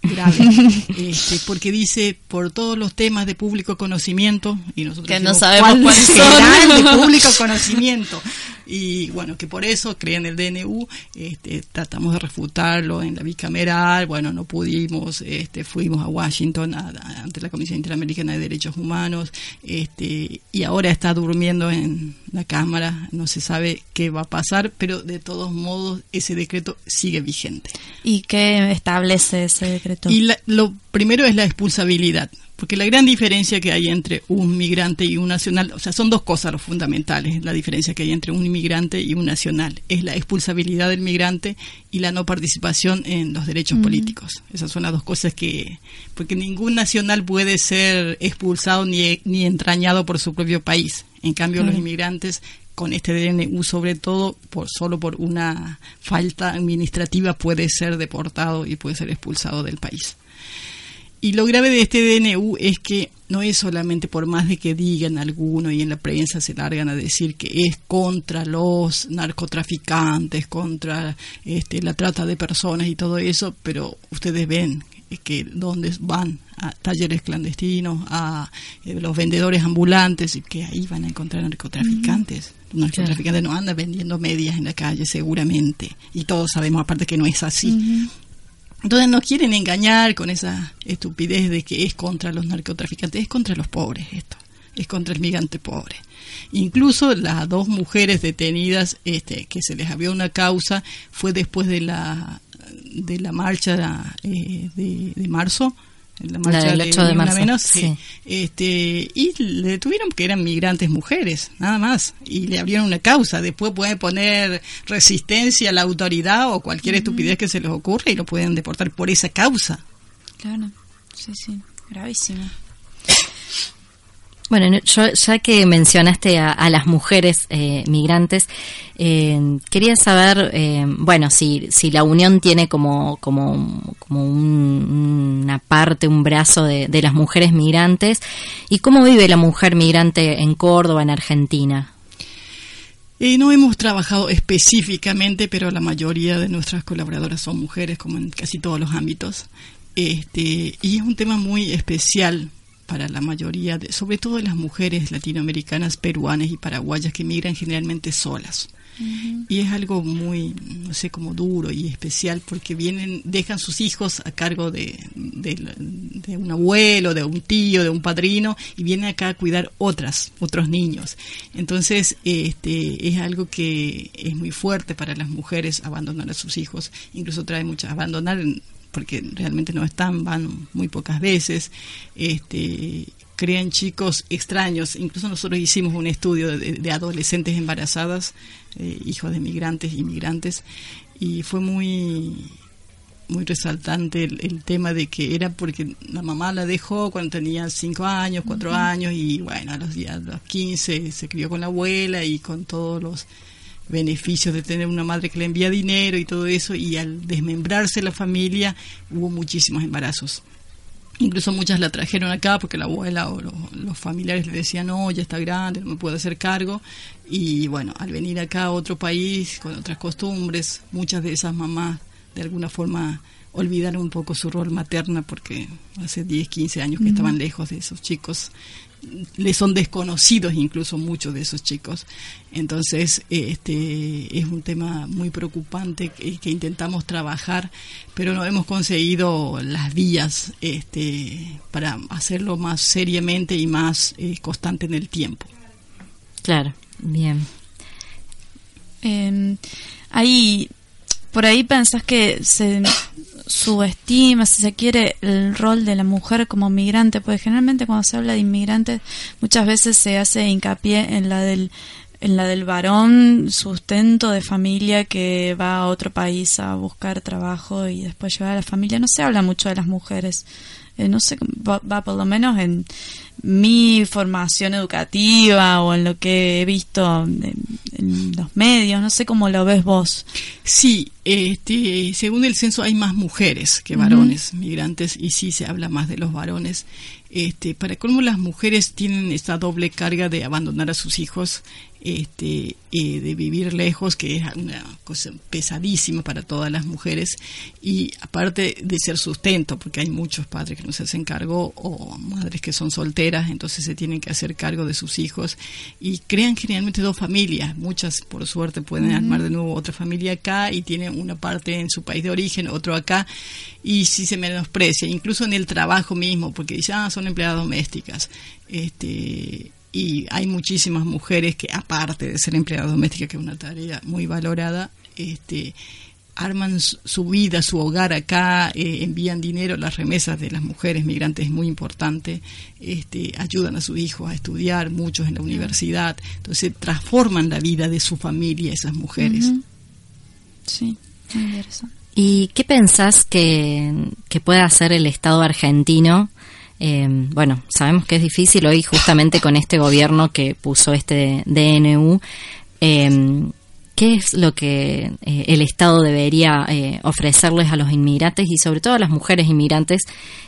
grave, <laughs> este, porque dice por todos los temas de público conocimiento y nosotros Que no decimos, sabemos ¿cuál cuáles será son? el de público conocimiento. <laughs> y bueno, que por eso creen el DNU, este, tratamos de refutarlo en la bicameral, bueno, no pudimos, este, fuimos a Washington ante la Comisión Interamericana de Derechos Humanos, este, y ahora está durmiendo en la Cámara, no se sabe qué va a pasar, pero de todos modos ese decreto sigue vigente. ¿Y qué establece ese decreto? Y lo primero es la expulsabilidad. Porque la gran diferencia que hay entre un migrante y un nacional, o sea, son dos cosas los fundamentales, la diferencia que hay entre un inmigrante y un nacional, es la expulsabilidad del migrante y la no participación en los derechos políticos. Esas son las dos cosas que, porque ningún nacional puede ser expulsado ni, ni entrañado por su propio país. En cambio, los inmigrantes con este DNU sobre todo por solo por una falta administrativa puede ser deportado y puede ser expulsado del país. Y lo grave de este DNU es que no es solamente por más de que digan algunos y en la prensa se largan a decir que es contra los narcotraficantes, contra este, la trata de personas y todo eso, pero ustedes ven que donde van a talleres clandestinos, a eh, los vendedores ambulantes, y que ahí van a encontrar narcotraficantes. Los narcotraficantes no andan vendiendo medias en la calle, seguramente. Y todos sabemos, aparte, que no es así. Entonces nos quieren engañar con esa estupidez de que es contra los narcotraficantes, es contra los pobres esto, es contra el migrante pobre. Incluso las dos mujeres detenidas, este, que se les había una causa, fue después de la de la marcha eh, de marzo, la marcha del 8 de, marzo. Menos, sí. Este, y le detuvieron que eran migrantes mujeres, nada más, y le abrieron una causa. Después pueden poner resistencia a la autoridad o cualquier estupidez que se les ocurra y lo pueden deportar por esa causa. Claro, sí, sí, gravísimo. Bueno, yo, ya que mencionaste a, las mujeres eh, migrantes, eh, quería saber, eh, bueno, si, si la Unión tiene como, como, como una parte, un brazo de, de las mujeres migrantes, y cómo vive la mujer migrante en Córdoba, en Argentina. no hemos trabajado específicamente, pero la mayoría de nuestras colaboradoras son mujeres, como en casi todos los ámbitos. Este, y es un tema muy especial para la mayoría, de, sobre todo de las mujeres latinoamericanas, peruanas y paraguayas que migran generalmente solas. Y es algo muy, no sé, como duro y especial porque vienen, dejan sus hijos a cargo de, de, un abuelo, de un tío, de un padrino y vienen acá a cuidar otras, otros niños. Entonces, este, es algo que es muy fuerte para las mujeres abandonar a sus hijos. Incluso trae muchas, abandonar porque realmente no están, van muy pocas veces, este, crean chicos extraños. Incluso nosotros hicimos un estudio de, adolescentes embarazadas, eh, hijos de migrantes, inmigrantes, y fue muy muy resaltante el, tema de que era porque la mamá la dejó cuando tenía 5 años, 4 años y bueno, a los, a los 15 se crió con la abuela y con todos los beneficios de tener una madre que le envía dinero y todo eso, y al desmembrarse la familia hubo muchísimos embarazos. Incluso muchas la trajeron acá porque la abuela o los, familiares le decían, no, ya está grande, no me puedo hacer cargo. Y bueno, al venir acá a otro país, con otras costumbres, muchas de esas mamás de alguna forma olvidaron un poco su rol materna porque hace 10, 15 años que estaban lejos de esos chicos le son desconocidos incluso muchos de esos chicos. Entonces, este es un tema muy preocupante que, intentamos trabajar, pero no hemos conseguido las vías este, para hacerlo más seriamente y más eh, constante en el tiempo. Claro, bien. Eh, ahí, por ahí pensás que se subestima, si se quiere, el rol de la mujer como migrante, porque generalmente cuando se habla de inmigrantes muchas veces se hace hincapié en la del en la del varón sustento de familia que va a otro país a buscar trabajo y después llevar a la familia. No se habla mucho de las mujeres. Eh, no sé, va, por lo menos en mi formación educativa o en lo que he visto en, los medios, no sé cómo lo ves vos. Sí, este, según el censo hay más mujeres que varones migrantes y sí se habla más de los varones. Este, para cómo las mujeres tienen esta doble carga de abandonar a sus hijos este, eh, de vivir lejos, que es una cosa pesadísima para todas las mujeres, y aparte de ser sustento, porque hay muchos padres que no se hacen cargo o madres que son solteras, entonces se tienen que hacer cargo de sus hijos y crean generalmente dos familias, muchas por suerte pueden armar de nuevo otra familia acá y tienen una parte en su país de origen, otro acá, y si se menosprecia, incluso en el trabajo mismo, porque dicen, ah, son empleadas domésticas. Este, y hay muchísimas mujeres que, aparte de ser empleadas domésticas, que es una tarea muy valorada, este, arman su vida, su hogar acá, eh, envían dinero, las remesas de las mujeres migrantes es muy importante, este, ayudan a sus hijos a estudiar, muchos en la universidad, entonces transforman la vida de su familia esas mujeres. Sí, muy interesante. ¿Y qué pensás que, que puede hacer el Estado argentino? Eh, bueno, sabemos que es difícil hoy justamente con este gobierno que puso este DNU. Eh, qué es lo que eh, el Estado debería eh, ofrecerles a los inmigrantes y sobre todo a las mujeres inmigrantes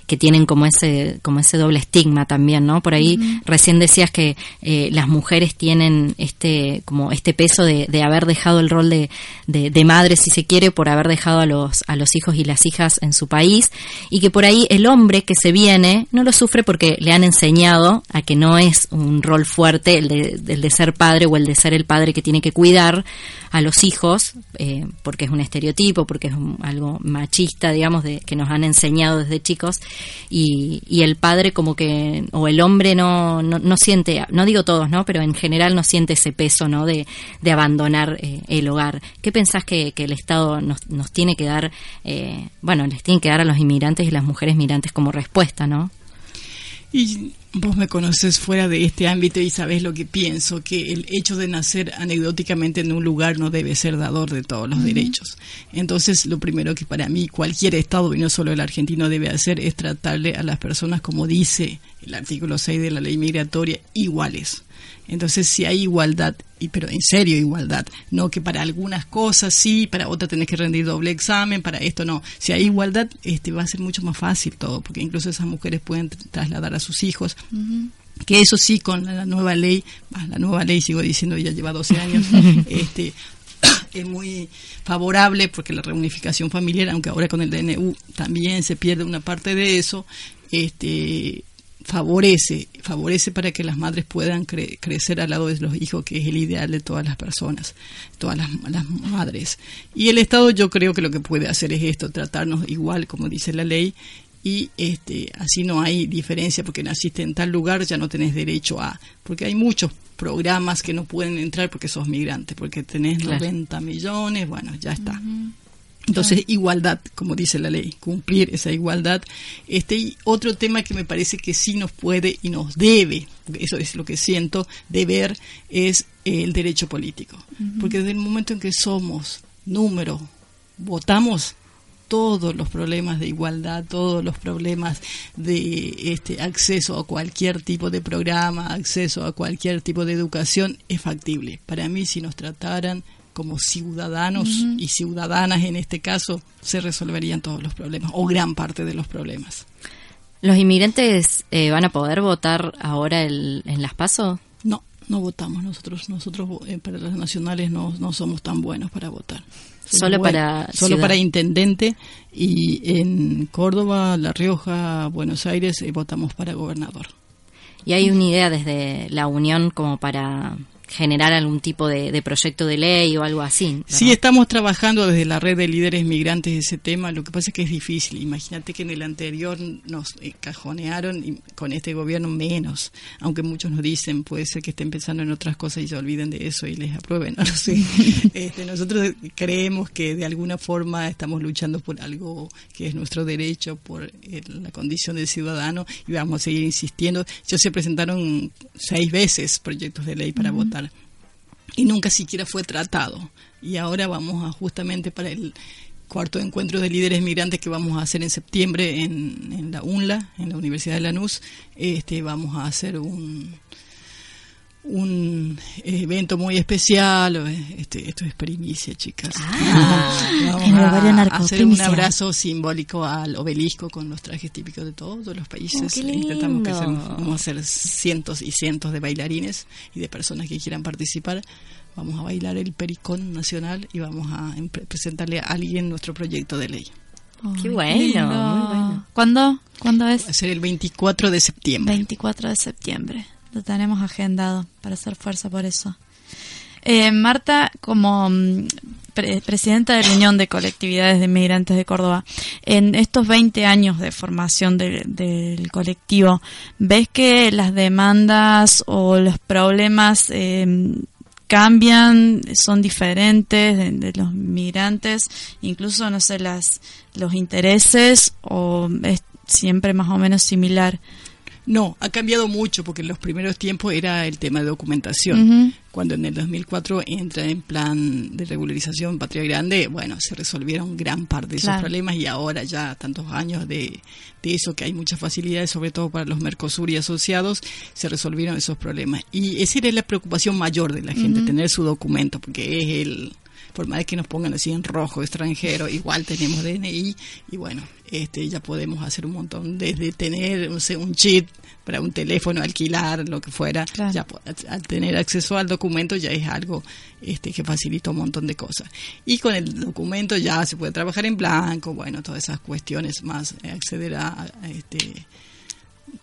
que tienen como ese como ese doble estigma también, ¿no? Por ahí recién decías que eh, las mujeres tienen este como este peso de, de haber dejado el rol de, de, de, madre, si se quiere, por haber dejado a los a los hijos y las hijas en su país y que por ahí el hombre que se viene no lo sufre porque le han enseñado a que no es un rol fuerte el de, el de ser padre o el de ser el padre que tiene que cuidar a los hijos, eh, porque es un estereotipo, porque es un, algo machista, digamos, de, que nos han enseñado desde chicos, y, y el padre como que, o el hombre no, no, no, siente, no digo todos, ¿no? Pero en general no siente ese peso, ¿no? De, de abandonar eh, el hogar. ¿Qué pensás que, el Estado nos, nos tiene que dar, eh, bueno, les tiene que dar a los inmigrantes y las mujeres migrantes como respuesta, ¿no? Y vos me conoces fuera de este ámbito y sabés lo que pienso, que el hecho de nacer anecdóticamente en un lugar no debe ser dador de todos los uh -huh. derechos. Entonces, lo primero que para mí cualquier Estado, y no solo el argentino, debe hacer es tratarle a las personas, como dice el artículo 6 de la ley migratoria, iguales. Entonces, si hay igualdad, y pero en serio igualdad, no que para algunas cosas sí, para otras tenés que rendir doble examen, para esto no. Si hay igualdad, este va a ser mucho más fácil todo, porque incluso esas mujeres pueden trasladar a sus hijos. Uh -huh que eso sí con la nueva ley, la nueva ley sigo diciendo ya lleva 12 años, <laughs> este <coughs> es muy favorable porque la reunificación familiar, aunque ahora con el DNU también se pierde una parte de eso, este favorece, favorece para que las madres puedan cre crecer al lado de los hijos, que es el ideal de todas las personas, todas las, las, madres. Y el Estado yo creo que lo que puede hacer es esto, tratarnos igual, como dice la ley, y este, así no hay diferencia porque naciste en tal lugar, ya no tenés derecho a, porque hay muchos programas que no pueden entrar porque sos migrante, porque tenés claro. 90 millones, bueno, ya está. Uh -huh. Entonces, igualdad, como dice la ley, cumplir esa igualdad. Este, y otro tema que me parece que sí nos puede y nos debe, eso es lo que siento, deber, es el derecho político. Uh -huh. Porque desde el momento en que somos número, votamos, todos los problemas de igualdad, todos los problemas de este acceso a cualquier tipo de programa, acceso a cualquier tipo de educación es factible. Para mí, si nos trataran como ciudadanos uh -huh. y ciudadanas en este caso, se resolverían todos los problemas o gran parte de los problemas. ¿Los inmigrantes eh, van a poder votar ahora el, en las PASO? No, no votamos nosotros. Nosotros eh, para las nacionales no, no somos tan buenos para votar solo para solo para intendente y en Córdoba, La Rioja, Buenos Aires eh, votamos para gobernador. Y hay una idea desde la Unión como para generar algún tipo de, de, proyecto de ley o algo así. ¿verdad? Sí, estamos trabajando desde la red de líderes migrantes ese tema. Lo que pasa es que es difícil. Imagínate que en el anterior nos cajonearon y con este gobierno menos. Aunque muchos nos dicen, puede ser que estén pensando en otras cosas y se olviden de eso y les aprueben. <laughs> No lo sé. este, nosotros creemos que de alguna forma estamos luchando por algo que es nuestro derecho, por el, la condición del ciudadano y vamos a seguir insistiendo. Ya se presentaron seis veces proyectos de ley para uh -huh. votar y nunca siquiera fue tratado. Y ahora vamos a justamente para el cuarto encuentro de líderes migrantes que vamos a hacer en septiembre en, en la UNLA, en la Universidad de Lanús, este, vamos a hacer un, un evento muy especial. Este, esto es primicia, chicas. Ah, <laughs> Vamos a hacer un abrazo simbólico al obelisco con los trajes típicos de todos los países. Oh, Intentamos que vamos a hacer cientos y cientos de bailarines y de personas que quieran participar. Vamos a bailar el Pericón Nacional y vamos a presentarle a alguien nuestro proyecto de ley. Qué bueno, muy bueno. ¿Cuándo? ¿Cuándo es? Va a ser el 24 de septiembre. 24 de septiembre. Lo tenemos agendado para hacer fuerza por eso. Eh, Marta, como mm, presidenta de la Unión de Colectividades de Inmigrantes de Córdoba, en estos 20 años de formación del colectivo, ¿ves que las demandas o los problemas eh, cambian, son diferentes de, los migrantes, incluso, no sé, las, los intereses o es siempre más o menos similar? No, ha cambiado mucho porque en los primeros tiempos era el tema de documentación. Cuando en el 2004 entra en plan de regularización Patria Grande, bueno, se resolvieron gran parte de esos problemas y ahora ya tantos años de, de eso, que hay muchas facilidades, sobre todo para los Mercosur y asociados, se resolvieron esos problemas. Y esa era la preocupación mayor de la gente, tener su documento, porque es el por más que nos pongan así en rojo extranjero, igual tenemos DNI y bueno, este ya podemos hacer un montón, desde tener un chip para un teléfono, alquilar, lo que fuera, ya al tener acceso al documento ya es algo este que facilita un montón de cosas. Y con el documento ya se puede trabajar en blanco, bueno, todas esas cuestiones más, acceder a este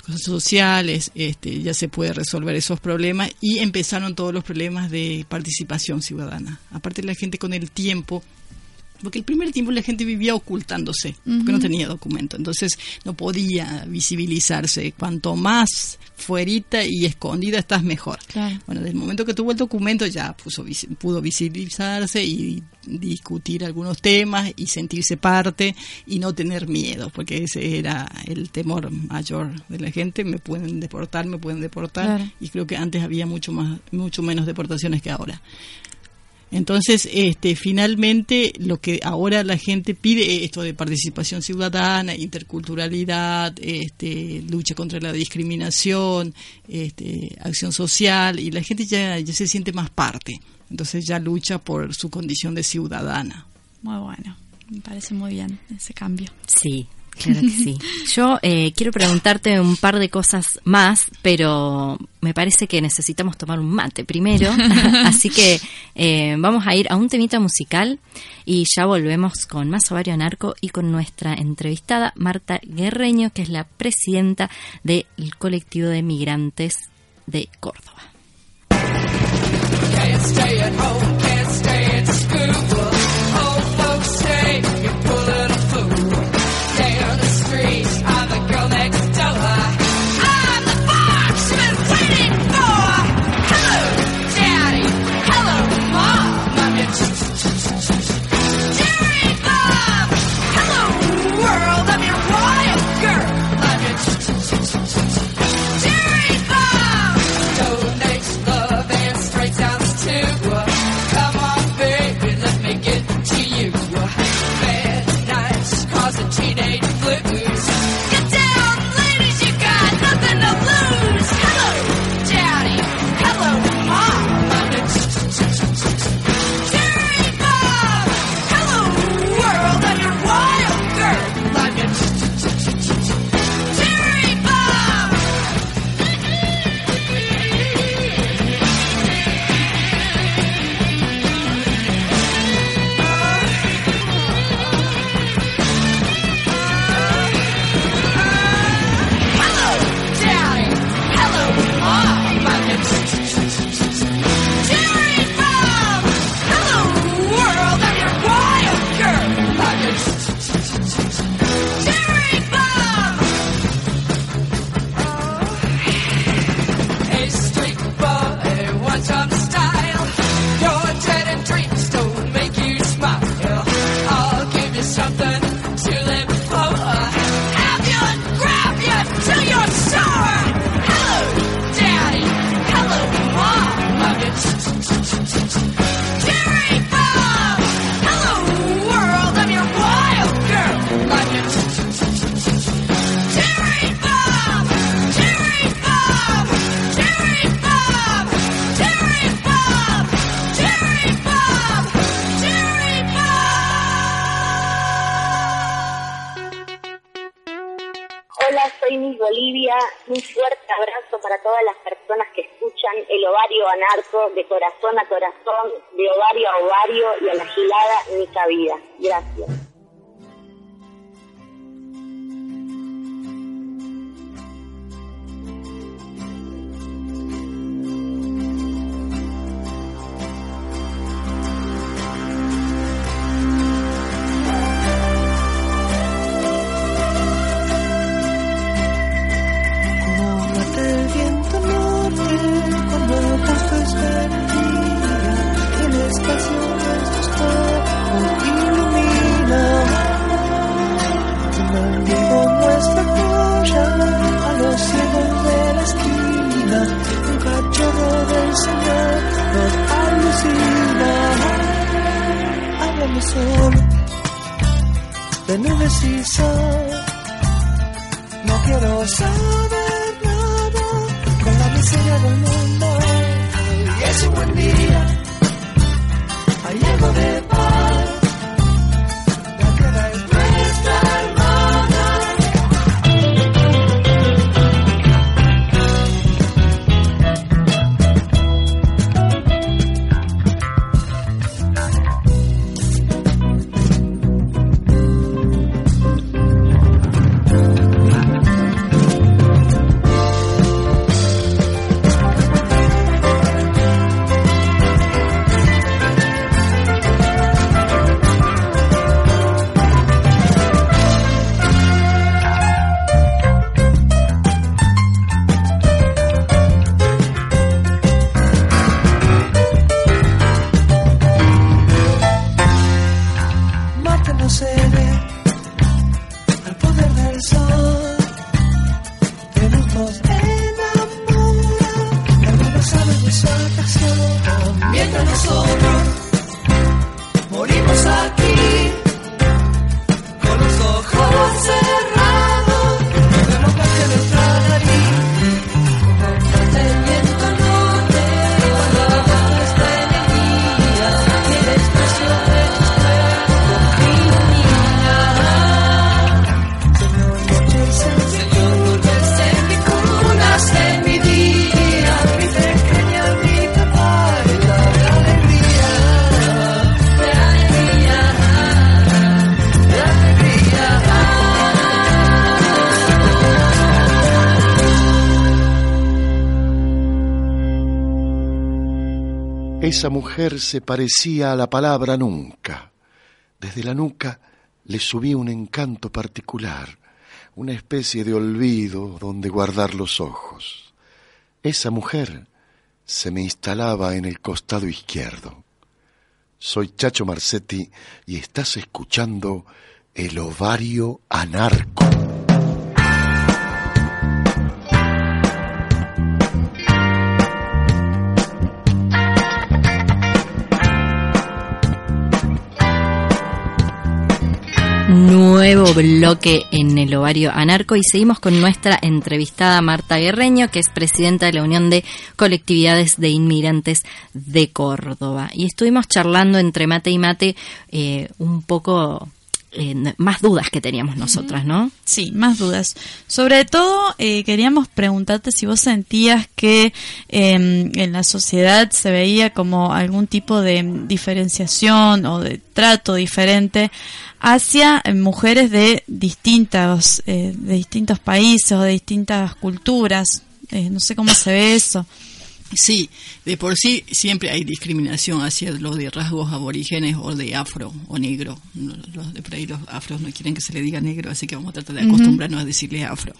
cosas sociales, este, ya se puede resolver esos problemas y empezaron todos los problemas de participación ciudadana. Aparte la gente con el tiempo porque el primer tiempo la gente vivía ocultándose, porque no tenía documento, entonces no podía visibilizarse. Cuanto más fuerita y escondida estás mejor. Bueno, desde el momento que tuvo el documento ya puso, pudo visibilizarse y discutir algunos temas y sentirse parte y no tener miedo, porque ese era el temor mayor de la gente. Me pueden deportar, me pueden deportar, y creo que antes había mucho más, mucho menos deportaciones que ahora. Entonces, este, finalmente, lo que ahora la gente pide es esto de participación ciudadana, interculturalidad, este, lucha contra la discriminación, este, acción social, y la gente ya, ya se siente más parte. Entonces ya lucha por su condición de ciudadana. Muy bueno, me parece muy bien ese cambio. Sí, Claro que sí. Yo eh, quiero preguntarte un par de cosas más, pero me parece que necesitamos tomar un mate primero. <laughs> Así que eh, vamos a ir a un temita musical y ya volvemos con más Ovario Narco y con nuestra entrevistada Marta Guerreño, que es la presidenta del colectivo de migrantes de Córdoba. Get escuchan el ovario anarco de corazón a corazón, de ovario a ovario y a la gilada mi cabida. Gracias. Esa mujer se parecía a la palabra nunca. Desde la nuca le subía un encanto particular, una especie de olvido donde guardar los ojos. Esa mujer se me instalaba en el costado izquierdo. Soy Chacho Marcetti y estás escuchando El ovario anarco. Nuevo bloque en el ovario anarco y seguimos con nuestra entrevistada Marta Guerreño, que es presidenta de la Unión de Colectividades de Inmigrantes de Córdoba. Y estuvimos charlando entre mate y mate eh, un poco eh, más dudas que teníamos nosotras, ¿no? Sí, más dudas. Sobre todo, eh, queríamos preguntarte si vos sentías que em, en la sociedad se veía como algún tipo de diferenciación o de trato diferente hacia mujeres de distintos, eh, de distintos países o de distintas culturas. no sé cómo se ve eso. Sí, de por sí siempre hay discriminación hacia los de rasgos aborígenes o de afro o negro. Los de por ahí los afros no quieren que se le diga negro, así que vamos a tratar de acostumbrarnos a decirle afro.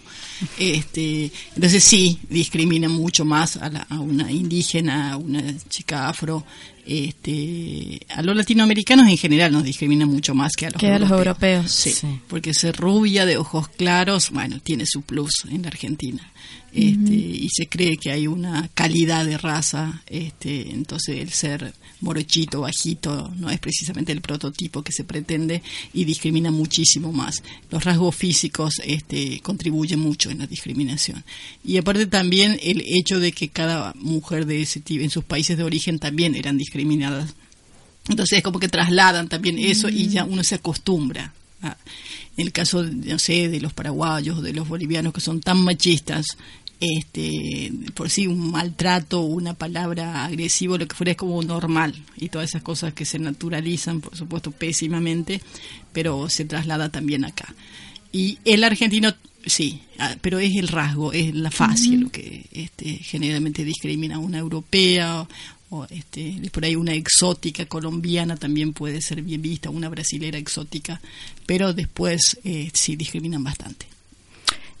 Este, entonces sí, discrimina mucho más a, a una indígena, a una chica afro, este, a los latinoamericanos en general nos discrimina mucho más que a los, europeos. los europeos. Sí, porque ser rubia de ojos claros, bueno, tiene su plus en la Argentina. Este, y se cree que hay una calidad de raza, este, entonces el ser morochito, bajito, no es precisamente el prototipo que se pretende y discrimina muchísimo más. Los rasgos físicos este, contribuyen mucho en la discriminación. Y aparte también el hecho de que cada mujer de ese tipo, en sus países de origen también eran discriminadas. Entonces es como que trasladan también eso y ya uno se acostumbra en el caso, no sé, de los paraguayos, de los bolivianos que son tan machistas, este, por sí un maltrato, una palabra agresivo, lo que fuera es como normal y todas esas cosas que se naturalizan, por supuesto, pésimamente, pero se traslada también acá. Y el argentino, sí, ah, pero es el rasgo, es la fascia lo que este, generalmente discrimina a una europea o este, por ahí una exótica colombiana también puede ser bien vista, una brasilera exótica, pero después eh, sí discriminan bastante.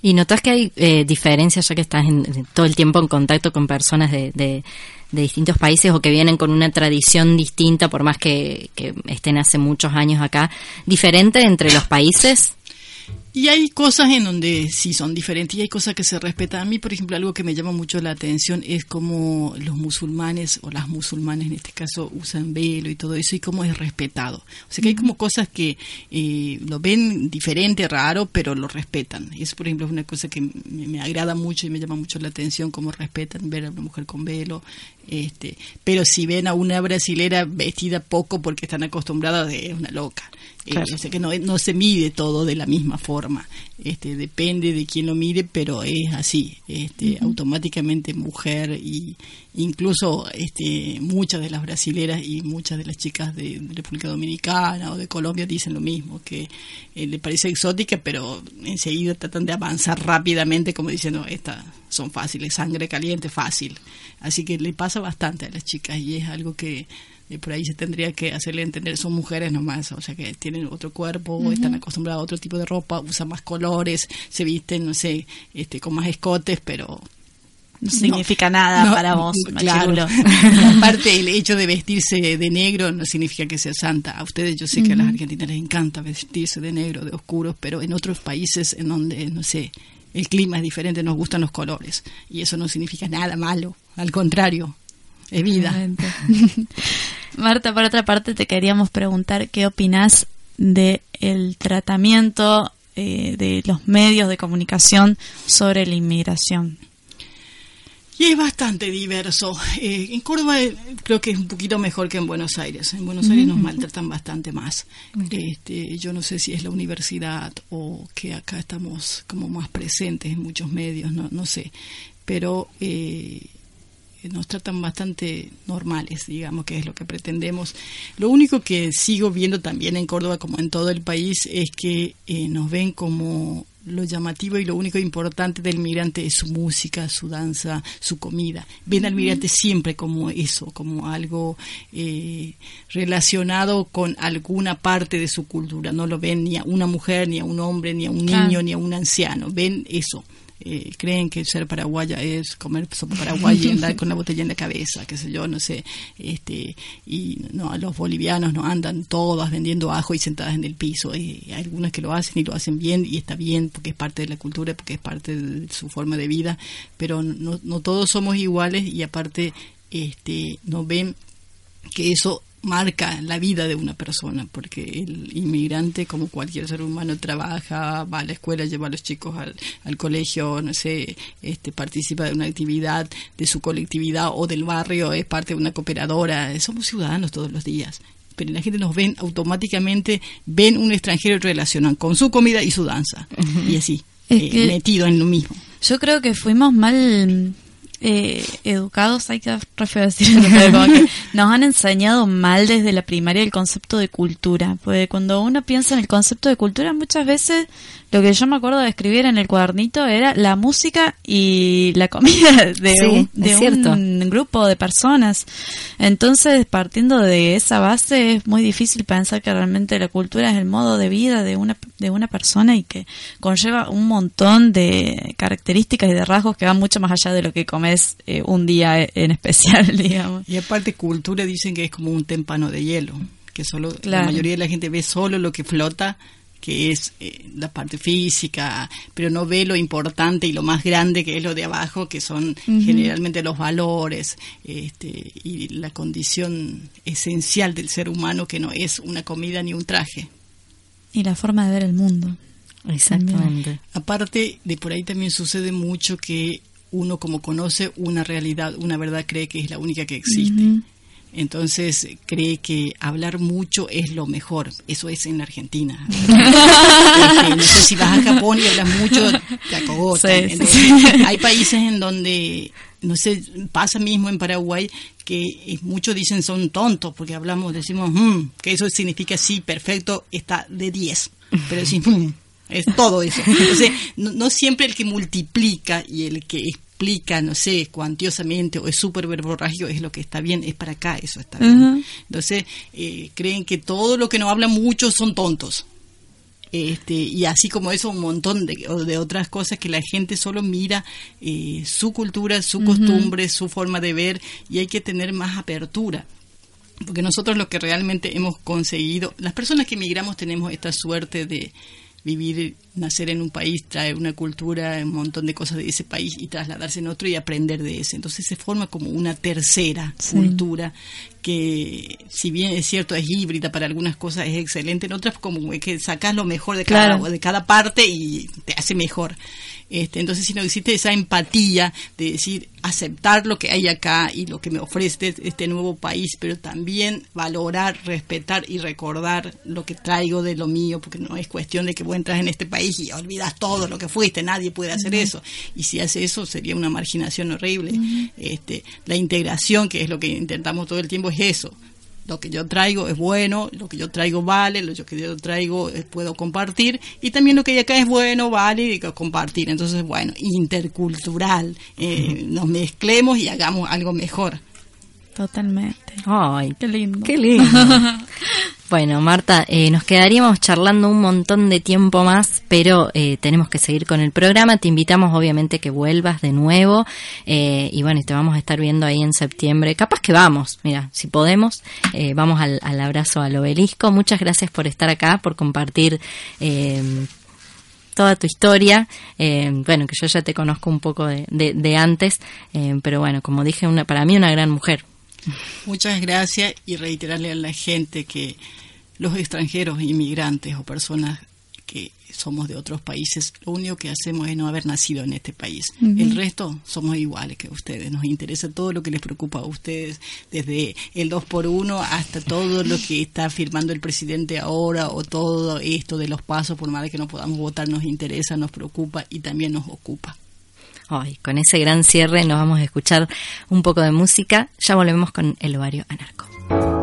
¿Y notas que hay eh, diferencias ya que estás en, todo el tiempo en contacto con personas de, de, distintos países o que vienen con una tradición distinta, por más que, que estén hace muchos años acá, diferente entre los países? Y hay cosas en donde sí son diferentes y hay cosas que se respetan. A mí, por ejemplo, algo que me llama mucho la atención es cómo los musulmanes o las musulmanes en este caso usan velo y todo eso y cómo es respetado. O sea que hay como cosas que eh, lo ven diferente, raro, pero lo respetan. Eso, por ejemplo, es una cosa que me, me, agrada mucho y me llama mucho la atención, cómo respetan ver a una mujer con velo. Este, pero si ven a una brasilera vestida poco porque están acostumbradas, es una loca. Eh, que no, no se mide todo de la misma forma. Este, depende de quién lo mire, pero es así. Este, Automáticamente mujer y incluso este, muchas de las brasileras y muchas de las chicas de, República Dominicana o de Colombia dicen lo mismo, que eh, le parece exótica, pero enseguida tratan de avanzar rápidamente como diciendo, estas son fáciles, sangre caliente, fácil. Así que le pasa bastante a las chicas y es algo que y por ahí se tendría que hacerle entender, son mujeres nomás, o sea que tienen otro cuerpo, están acostumbradas a otro tipo de ropa, usan más colores, se visten, no sé, este, con más escotes, pero no significa nada para vos, claro. <laughs> Aparte, el hecho de vestirse de negro no significa que sea santa. A ustedes, yo sé que a las argentinas les encanta vestirse de negro, de oscuros, pero en otros países en donde, no sé, el clima es diferente, nos gustan los colores. Y eso no significa nada malo, al contrario, es vida. <laughs> Marta, por otra parte, te queríamos preguntar qué opinas de el tratamiento eh, de los medios de comunicación sobre la inmigración. Y es bastante diverso. Eh, en Córdoba eh, creo que es un poquito mejor que en Buenos Aires. En Buenos Aires nos maltratan bastante más. Este, yo no sé si es la universidad o que acá estamos como más presentes en muchos medios, no, no sé. Pero eh, nos tratan bastante normales, digamos, que es lo que pretendemos. Lo único que sigo viendo también en Córdoba, como en todo el país, es que eh, nos ven como lo llamativo y lo único importante del migrante es su música, su danza, su comida. Ven al migrante siempre como eso, como algo eh, relacionado con alguna parte de su cultura. No lo ven ni a una mujer, ni a un hombre, ni a un niño, ni a un anciano. Ven eso. Eh, creen que ser paraguaya es comer sopa paraguaya y <laughs> andar con la botella en la cabeza, qué sé yo, no sé, este, y no, los bolivianos no andan todas vendiendo ajo y sentadas en el piso, hay algunas que lo hacen y lo hacen bien y está bien porque es parte de la cultura, porque es parte de su forma de vida, pero no, no todos somos iguales y aparte este, no ven que eso marca la vida de una persona, porque el inmigrante, como cualquier ser humano, trabaja, va a la escuela, lleva a los chicos al, al colegio, no sé, este, participa de una actividad de su colectividad o del barrio, es parte de una cooperadora, somos ciudadanos todos los días. Pero la gente nos ven automáticamente, ven un extranjero y relacionan con su comida y su danza. Y así, eh, metido en lo mismo. Yo creo que fuimos mal eh, educados, hay que decir, <laughs> nos han enseñado mal desde la primaria el concepto de cultura. Porque cuando uno piensa en el concepto de cultura, muchas veces lo que yo me acuerdo de escribir en el cuadernito era la música y la comida <laughs> de, un, de grupo de personas. Entonces, partiendo de esa base, es muy difícil pensar que realmente la cultura es el modo de vida de una, de una persona y que conlleva un montón de características y de rasgos que van mucho más allá de lo que comes eh, un día en especial, <laughs> digamos. Y aparte, cultura dicen que es como un témpano de hielo, que solo la mayoría de la gente ve solo lo que flota que es eh, la parte física, pero no ve lo importante y lo más grande que es lo de abajo, que son generalmente los valores este, y la condición esencial del ser humano, que no es una comida ni un traje. Y la forma de ver el mundo. Exactamente. Aparte de por ahí también sucede mucho que uno como conoce una realidad, una verdad, cree que es la única que existe. Entonces cree que hablar mucho es lo mejor. Eso es en la Argentina. <laughs> Este, no sé si vas a Japón y hablas mucho, te acogotan. Hay países en donde, no sé, pasa mismo en Paraguay que muchos dicen son tontos porque hablamos, decimos, mm", que eso significa sí, perfecto, está de 10. Pero decimos, mm", es todo eso. <laughs> Entonces, no, siempre el que multiplica y el que explica, no sé, cuantiosamente o es súper verborrágico es lo que está bien, es para acá, eso está bien. Entonces, eh, creen que todo lo que no habla mucho son tontos. Este, y así como eso, un montón de, de otras cosas que la gente solo mira eh, su cultura, su costumbre, su forma de ver, y hay que tener más apertura porque nosotros lo que realmente hemos conseguido, las personas que emigramos tenemos esta suerte de, vivir, nacer en un país, traer una cultura, un montón de cosas de ese país y trasladarse en otro y aprender de ese. Entonces se forma como una tercera cultura que, si bien es cierto, es híbrida para algunas cosas, es excelente, en otras como que sacas lo mejor de cada, de cada parte y te hace mejor. Este, entonces, si no existe esa empatía de decir, aceptar lo que hay acá y lo que me ofrece este nuevo país, pero también valorar, respetar y recordar lo que traigo de lo mío, porque no es cuestión de que vos entras en este país y olvidas todo lo que fuiste, nadie puede hacer eso. Y si hace eso sería una marginación horrible. este, la integración, que es lo que intentamos todo el tiempo, es eso, lo que yo traigo es bueno, lo que yo traigo vale, lo que yo traigo eh, puedo compartir y también lo que hay acá es bueno, vale y compartir. Entonces, bueno, intercultural, eh, nos mezclemos y hagamos algo mejor. Totalmente. Ay, qué lindo. Qué lindo. <laughs> Bueno, Marta, eh, nos quedaríamos charlando un montón de tiempo más, pero eh, tenemos que seguir con el programa. Te invitamos, obviamente, que vuelvas de nuevo. Eh, y bueno, te vamos a estar viendo ahí en septiembre. Capaz que vamos, mira, si podemos, vamos al, abrazo al obelisco. Muchas gracias por estar acá, por compartir toda tu historia. bueno, que yo ya te conozco un poco de, antes, pero bueno, como dije, una, para mí una gran mujer. Muchas gracias y reiterarle a la gente que los extranjeros, inmigrantes o personas que somos de otros países, lo único que hacemos es no haber nacido en este país. El resto somos iguales que ustedes. Nos interesa todo lo que les preocupa a ustedes, desde el 2 por 1 hasta todo lo que está firmando el presidente ahora o todo esto de los pasos, por más de que no podamos votar, nos interesa, nos preocupa y también nos ocupa. Hoy, con ese gran cierre nos vamos a escuchar un poco de música. Ya volvemos con el ovario anarco.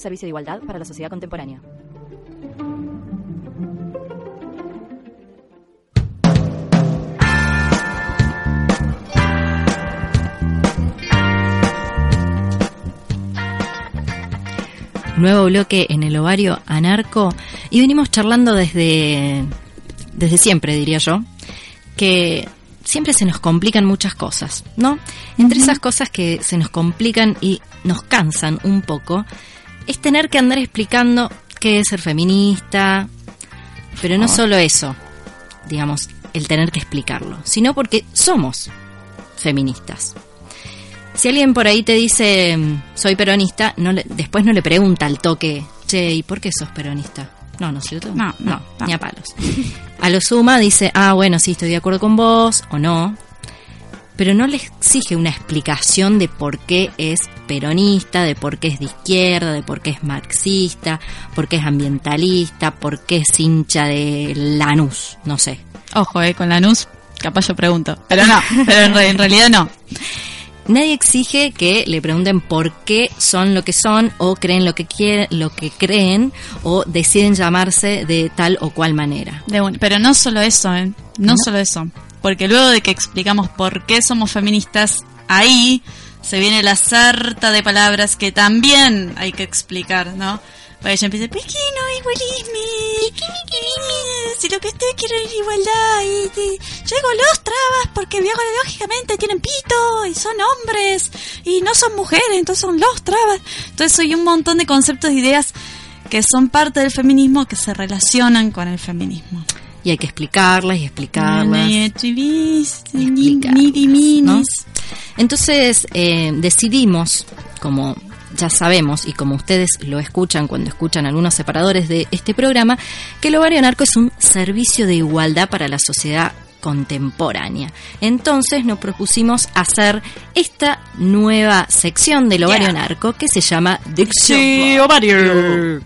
Un servicio de igualdad para la sociedad contemporánea. Nuevo bloque en el ovario anarco y venimos charlando desde, desde siempre, diría yo, que siempre se nos complican muchas cosas, ¿no? Entre esas cosas que se nos complican y nos cansan un poco, es tener que andar explicando qué es ser feminista, pero no solo eso, digamos, el tener que explicarlo, sino porque somos feministas. Si alguien por ahí te dice mm, soy peronista, no le- después no le pregunta al toque, che, ¿y por qué sos peronista? No, ¿no es cierto? No, no, no. ni a palos. A lo suma dice, ah, bueno, sí, estoy de acuerdo con vos, o no, pero no le exige una explicación de por qué es peronista, de por qué es de izquierda, de por qué es marxista, por qué es ambientalista, por qué es hincha de Lanús, no sé. Ojo, eh, con Lanús, capaz yo pregunto. Pero no, <laughs> pero en, re- en realidad no. Nadie exige que le pregunten por qué son lo que son o creen lo que quieren, lo que creen o deciden llamarse de tal o cual manera. De un- pero no solo eso, ¿eh? No, ¿No? solo eso. Porque luego de que explicamos por qué somos feministas, ahí se viene la sarta de palabras que también hay que explicar, ¿no? Porque ella empieza, ¿por qué no igualismo? Si lo que ustedes quieren es igualdad, y, y yo los trabas porque biológicamente tienen pito y son hombres y no son mujeres, entonces son los trabas. Entonces hay un montón de conceptos e ideas que son parte del feminismo que se relacionan con el feminismo. Y hay que explicarlas y explicarlas. Y explicarlas, ¿no? Entonces eh, decidimos, como ya sabemos y como ustedes lo escuchan cuando escuchan algunos separadores de este programa, que el ovario narco es un servicio de igualdad para la sociedad contemporánea. Entonces nos propusimos hacer esta nueva sección del ovario Yeah. narco que se llama Dicción Sí, ovario.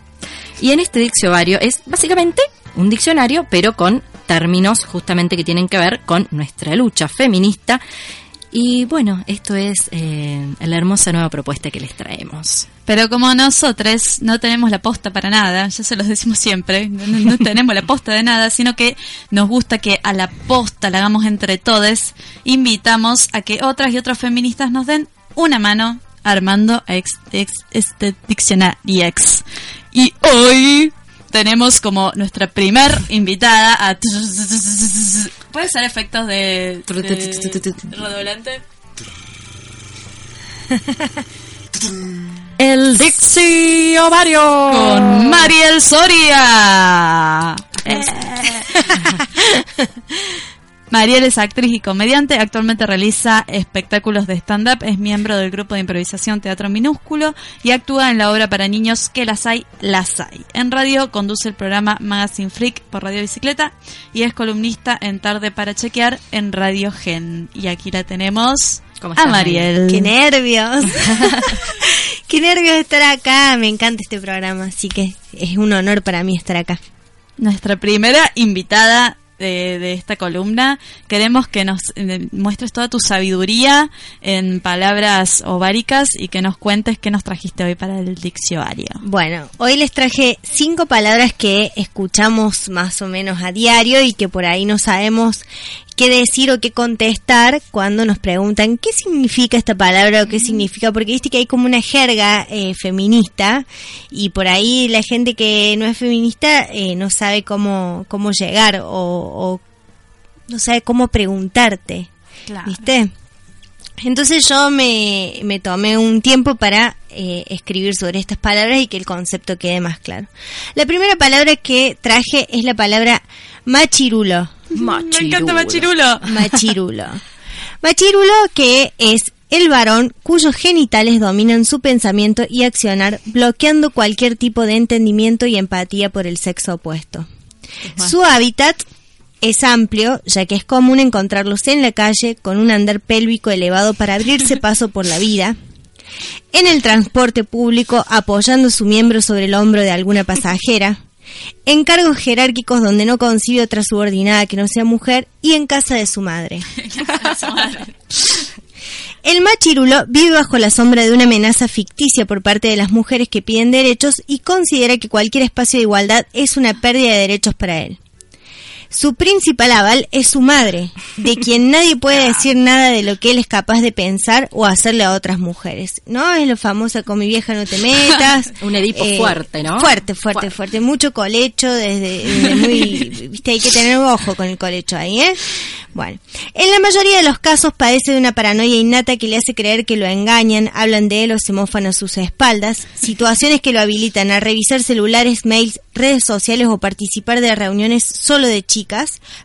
y en este diccionario es básicamente un diccionario, pero con términos justamente que tienen que ver con nuestra lucha feminista. Y bueno, esto es eh, la hermosa nueva propuesta que les traemos. Pero como nosotros no tenemos la posta para nada, ya se los decimos siempre, no, <laughs> tenemos la posta de nada, sino que nos gusta que a la posta la hagamos entre todes, invitamos a que otras y otros feministas nos den una mano armando ex- ex- este diccionario. Y hoy tenemos como nuestra primer invitada a... ¿Puede ser efectos de... de redoblante? <laughs> El Diccionario con Mariel Soria. <laughs> Mariel es actriz y comediante, actualmente realiza espectáculos de stand-up, es miembro del grupo de improvisación Teatro Minúsculo y actúa en la obra para niños Que las hay, las hay. En radio conduce el programa Magazine Freak por Radio Bicicleta y es columnista en Tarde para Chequear en Radio Gen. Y aquí la tenemos ¿Cómo a estás, Mariel. ¡Qué nervios! <laughs> ¡Qué nervios estar acá! Me encanta este programa, así que es un honor para mí estar acá. nuestra primera invitada de, de esta columna. Queremos que nos eh, muestres toda tu sabiduría en palabras ováricas y que nos cuentes qué nos trajiste hoy para el diccionario. Bueno, hoy les traje cinco palabras que escuchamos más o menos a diario y que por ahí no sabemos qué decir o qué contestar cuando nos preguntan qué significa esta palabra o qué significa, porque viste que hay como una jerga eh, feminista y por ahí la gente que no es feminista eh, no sabe cómo, cómo llegar o, o no sabe cómo preguntarte, ¿viste? Entonces yo me, me tomé un tiempo para eh, escribir sobre estas palabras y que el concepto quede más claro. La primera palabra que traje es la palabra machirulo. Me encanta machirulo. Machirulo. Machirulo que es el varón cuyos genitales dominan su pensamiento y accionar, bloqueando cualquier tipo de entendimiento y empatía por el sexo opuesto. Su hábitat es amplio, ya que es común encontrarlos en la calle con un andar pélvico elevado para abrirse paso por la vida, en el transporte público apoyando su miembro sobre el hombro de alguna pasajera, en cargos jerárquicos donde no concibe otra subordinada que no sea mujer y <laughs> en casa de su madre. El machirulo vive bajo la sombra de una amenaza ficticia por parte de las mujeres que piden derechos y considera que cualquier espacio de igualdad es una pérdida de derechos para él. Su principal aval es su madre, de quien <laughs> nadie puede decir nada de lo que él es capaz de pensar o hacerle a otras mujeres. ¿No? Es lo famoso con mi vieja no te metas. <laughs> Un Edipo Eh, fuerte, ¿no? Fuerte, fuerte, fuerte. Mucho colecho desde, desde muy... <laughs> Viste, hay que tener ojo con el colecho ahí, ¿eh? Bueno, en la mayoría de los casos padece de una paranoia innata que le hace creer que lo engañan, hablan de él o se mofan a sus espaldas, situaciones que lo habilitan a revisar celulares, mails, redes sociales o participar de reuniones solo de chicas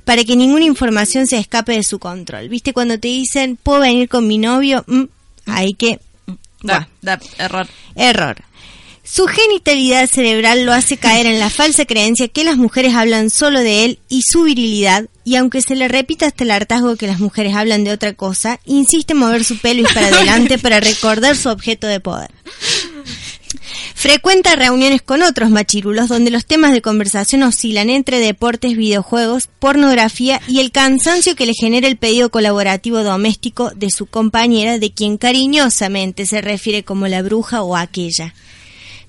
para que ninguna información se escape de su control. ¿Viste cuando te dicen, puedo venir con mi novio? Mm, hay que... Da, da, error. Error. Su genitalidad cerebral lo hace caer en la falsa creencia que las mujeres hablan solo de él y su virilidad, y aunque se le repita hasta el hartazgo que las mujeres hablan de otra cosa, insiste en mover su pelvis para <laughs> adelante para recordar su objeto de poder. Frecuenta reuniones con otros machirulos donde los temas de conversación oscilan entre deportes, videojuegos, pornografía y el cansancio que le genera el pedido colaborativo doméstico de su compañera, de quien cariñosamente se refiere como la bruja o aquella.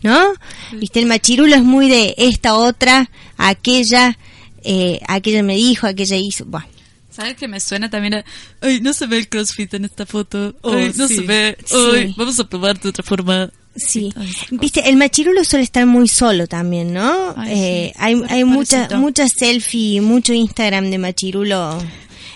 ¿No? Viste, el machirulo es muy de esta otra, aquella, eh, aquella me dijo, aquella hizo. Bueno, ¿Sabes que me suena también a... Ay, no se ve el crossfit en esta foto. Oh, Ay, no sí. se ve. Sí. Ay, vamos a probar de otra forma. Sí, viste, el machirulo suele estar muy solo también, ¿no? Ay, Eh, sí, hay hay mucha, pobrecito. mucha selfie, mucho Instagram de machirulo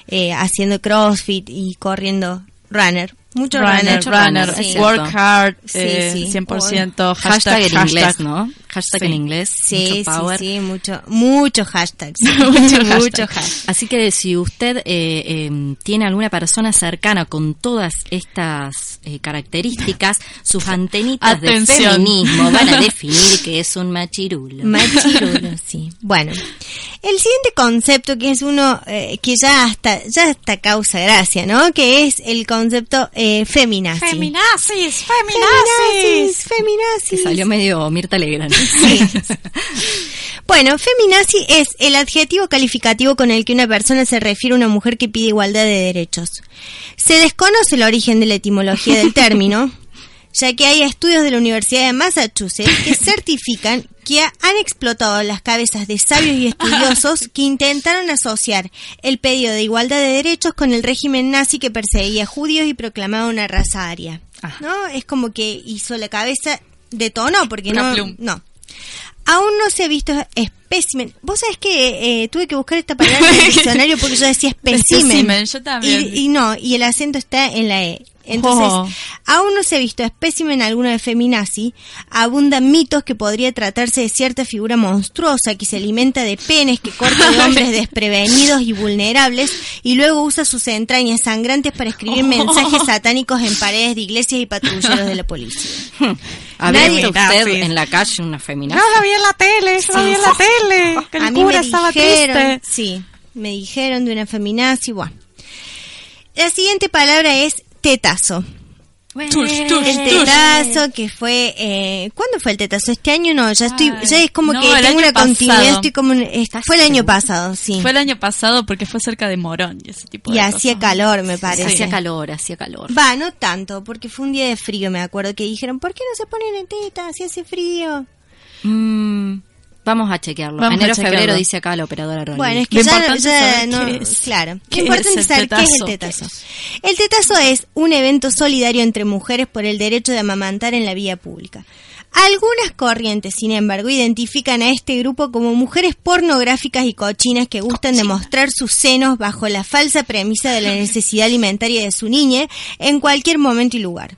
eh, haciendo crossfit y corriendo runner. Mucho runner, Runner, runner, sí. work hard, Sí, eh, sí. 100%, Hashtag, hashtag, en inglés, hashtag. ¿no? Hashtag Sí. en inglés. Sí, mucho sí, power. sí, mucho, mucho hashtags. <laughs> Mucho mucho, hashtag. hashtag. Así que si usted eh, eh, tiene alguna persona cercana con todas estas eh, características, sus antenitas de feminismo van a <laughs> definir que es un machirulo. Machirulo, <laughs> sí. Bueno, el siguiente concepto que es uno eh, que ya hasta ya hasta causa gracia, ¿no? Que es el concepto eh, feminazi. Feminazis, Feminazis, que feminazis. salió medio Mirta Legrand. Sí. <laughs> Bueno, feminazi es el adjetivo calificativo con el que una persona se refiere a una mujer que pide igualdad de derechos. Se desconoce el origen de la etimología del término, <laughs> ya que hay estudios de la Universidad de Massachusetts que certifican que ha- han explotado las cabezas de sabios y estudiosos que intentaron asociar el pedido de igualdad de derechos con el régimen nazi que perseguía judíos y proclamaba una raza aria. ¿No? Es como que hizo la cabeza, detonó, porque no, no. Aún no se ha visto espécimen. Vos sabés que eh, tuve que buscar esta palabra en el <laughs> diccionario porque yo decía espécimen. Espécimen, yo también. Y, y no, y el acento está en la E. Entonces, Oh. aún no se ha visto espécimen alguno de feminazi. Abundan mitos que podría tratarse de cierta figura monstruosa que se alimenta de penes, que corta de <laughs> hombres desprevenidos y vulnerables y luego usa sus entrañas sangrantes para escribir <laughs> mensajes satánicos en paredes de iglesias y patrulleros de la policía. <laughs> ¿Habría Nadie- visto usted en la calle una feminazi? No la vi en la tele, yo la vi en la tele. Que el A mí cura me estaba dijeron, triste. sí, me dijeron de una feminazi, bueno. La siguiente palabra es tetazo. el tetazo que fue eh, ¿cuándo fue el tetazo? este año no ya estoy ya es como no, que tengo una continuidad estoy como es- fue el año pasado sí Fue el año pasado porque fue cerca de Morón y ese tipo y de hacía cosas. calor me parece Hacía calor, hacía calor. va no tanto porque fue un día de frío me acuerdo que dijeron ¿por qué no se ponen en teta si hace frío? Mm, vamos a chequearlo. Vamos a Enero, chequearlo. febrero dice acá la operadora. Bueno, es que Lo ya, no, qué es. claro. ¿Qué Lo importante es es el saber qué es el tetazo? tetazo. El tetazo es un evento solidario entre mujeres por el derecho de amamantar en la vía pública. Algunas corrientes, sin embargo, identifican a este grupo como mujeres pornográficas y cochinas que gustan de mostrar sus senos bajo la falsa premisa de la necesidad alimentaria de su niña en cualquier momento y lugar.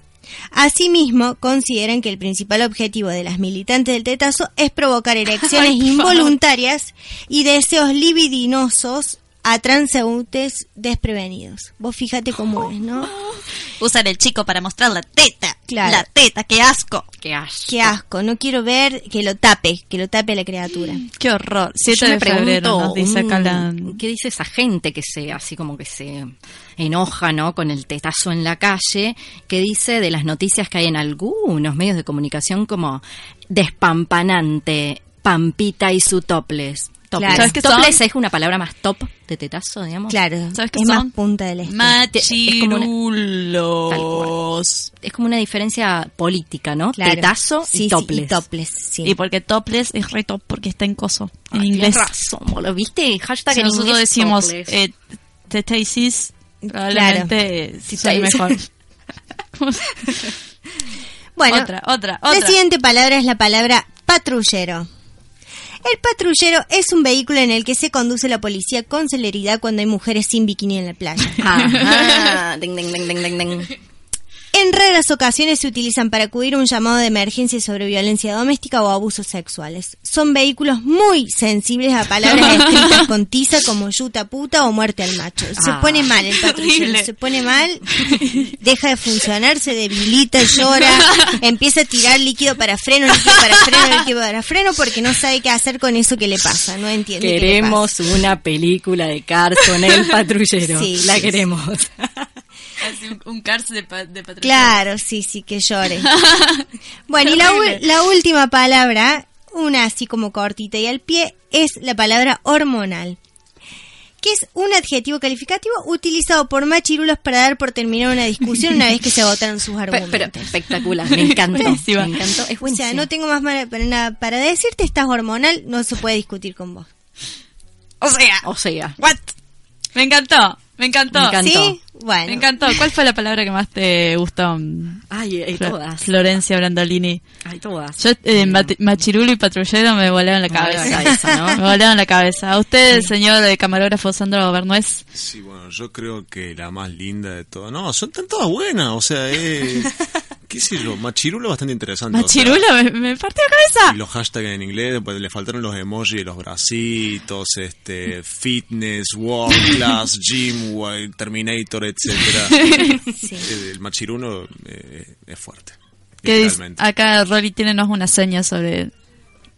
Asimismo, consideran que el principal objetivo de las militantes del tetazo es provocar <laughs> erecciones Ay, involuntarias y deseos libidinosos a transeúntes desprevenidos. Vos fíjate cómo es, ¿no? <gasps> Usan el chico para mostrar la teta. Claro. La teta, qué asco. Qué asco. Qué asco, no quiero ver que lo tape, que lo tape la criatura. <gasps> Qué horror. 7 Yo me de febrero pregunto, nos dice acá la... mm, ¿qué dice esa gente que se, así como que se enoja, ¿no? Con el tetazo en la calle, que dice de las noticias que hay en algunos medios de comunicación como despampanante, Pampita y su topless. Topless, Claro. ¿Sabes qué Topless son? es una palabra más top de tetazo, digamos. Claro, ¿Sabes qué es más son? punta del este. Machirulos. Es como una diferencia política, ¿no? Claro. Tetazo Sí, y topless. y topless, sí. Y porque topless es re top porque está en coso. En Ay, inglés. razón, boludo. ¿Viste? Hashtag Si en nosotros inglés, decimos eh, tetasis, probablemente eh, sí ahí mejor. <laughs> Bueno, otra, otra, otra. La siguiente palabra es la palabra patrullero. El patrullero es un vehículo en el que se conduce la policía con celeridad cuando hay mujeres sin bikini en la playa. Ajá. <laughs> Ding, ding, ding, ding, ding, ding. En raras ocasiones se utilizan para acudir a un llamado de emergencia sobre violencia doméstica o abusos sexuales. Son vehículos muy sensibles a palabras <laughs> escritas con tiza como yuta puta o muerte al macho. Se Ah, pone mal el patrullero, se pone mal, deja de funcionar, se debilita, llora, empieza a tirar líquido para freno, líquido para freno, líquido para freno porque no sabe qué hacer con eso que le pasa, no entiende. qué le Queremos una película de Cars con el patrullero. Sí, la queremos. Así un, un cars de, pa- de. Claro, sí, sí, que llore. <laughs> bueno, y la, la última palabra, una así como cortita y al pie, es la palabra hormonal, que es un adjetivo calificativo utilizado por machirulos para dar por terminada una discusión una vez que se agotaron sus <laughs> argumentos. Pero, espectacular, me encantó. Me encantó. Es o sea, no tengo más para, nada para decirte, estás hormonal, no se puede discutir con vos. O sea, O sea, what? Me encantó, me encantó. Me encantó. ¿Sí? Bueno. Me encantó. ¿Cuál fue la palabra que más te gustó? ay, hay Flo- todas. Florencia Brandolini. Hay todas. Yo, eh, machirulo y patrullero me volaron la Me cabeza. la cabeza, ¿no? <laughs> me volaron la cabeza. ¿A usted, señor de camarógrafo Sandro Bernués? Sí, bueno, yo creo que la más linda de todas. No, son tan todas buenas, o sea, eh, <laughs> qué sé yo, Machirulo bastante interesante. o sea, Machirulo me, me partió la cabeza. y los hashtags en inglés, después le faltaron los emojis los bracitos, este, <laughs> fitness, world class, gym, terminator, etcétera. Eh, El machirulo eh, es fuerte. ¿Qué dice? Acá Rolly tiene una seña sobre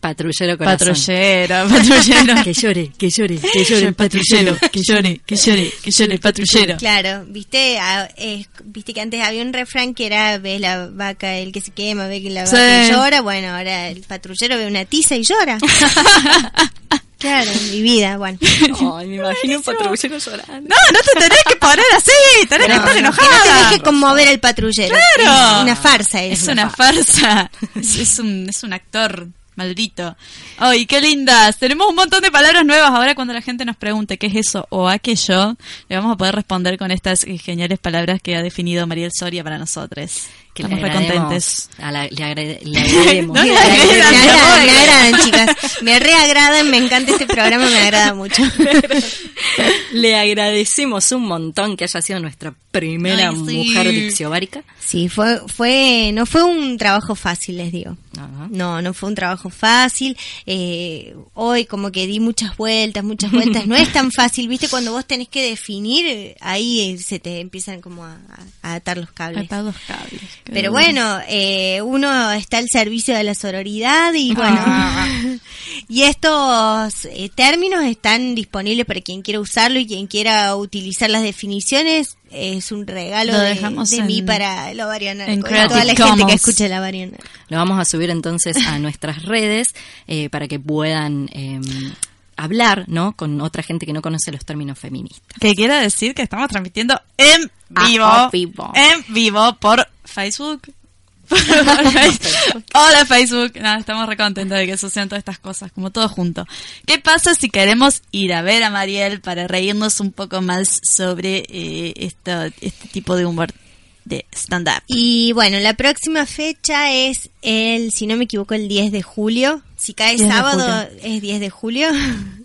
Patrullero corazón. patrullero, <laughs> patrullero. Que llore, que llore, que llore el patrullero, que llore, que llore, que llore el patrullero. Claro, viste, eh, viste que antes había un refrán que era ves la vaca el que se quema, ve que la Sí. vaca llora, bueno, ahora el patrullero ve una tiza y llora. <laughs> claro, mi vida, bueno. Ay, me imagino un patrullero llorando. No, no te tenés que poner así, tenés que No, estar que enojada. no te deje conmover el patrullero. Claro. Es una farsa Es eso. una farsa. Es, <laughs> es un, es un actor maldito. Ay, qué lindas. Tenemos un montón de palabras nuevas. Ahora cuando la gente nos pregunte qué es eso o aquello, le vamos a poder responder con estas geniales palabras que ha definido Mariel Soria para nosotros. Que Estamos le recontentes. agrademos a la- le, agrade- le <laughs> agrademos. No, Me le agradan, le chicas. Me reagradan, me encanta este programa, me agrada mucho. <laughs> Le agradecemos un montón que haya sido nuestra primera Ay, sí. mujer dicciobárica. Sí, fue, fue, no fue un trabajo fácil, les digo. Ajá. No, no fue un trabajo fácil. Eh, hoy como que di muchas vueltas, muchas vueltas. No es tan fácil, ¿viste? Cuando vos tenés que definir, ahí eh, se te empiezan como a, a- a atar los cables. Atados cables. Pero bueno, eh, uno está al servicio de la sororidad y bueno. Ah. <laughs> Y estos eh, términos están disponibles para quien quiera usarlo y quien quiera utilizar las definiciones. Es un regalo Lo de, dejamos de mí en- para el ovario en toda la gente Commons. que escucha el ovario narco. Lo vamos a subir entonces a nuestras redes eh, para que puedan eh, hablar, ¿no? Con otra gente que no conoce los términos feministas. Que quiere decir que estamos transmitiendo en vivo. Ah, vivo. En vivo por <laughs> Facebook. Hola Facebook. Nada, estamos recontentos de que sucedan todas estas cosas, como todo junto. ¿Qué pasa si queremos ir a ver a Mariel para reírnos un poco más sobre eh, esto, este tipo de humor de stand-up? Y bueno, la próxima fecha es el, si no me equivoco, el 10 de julio. Si cae 10 de sábado, es 10 de julio. <laughs>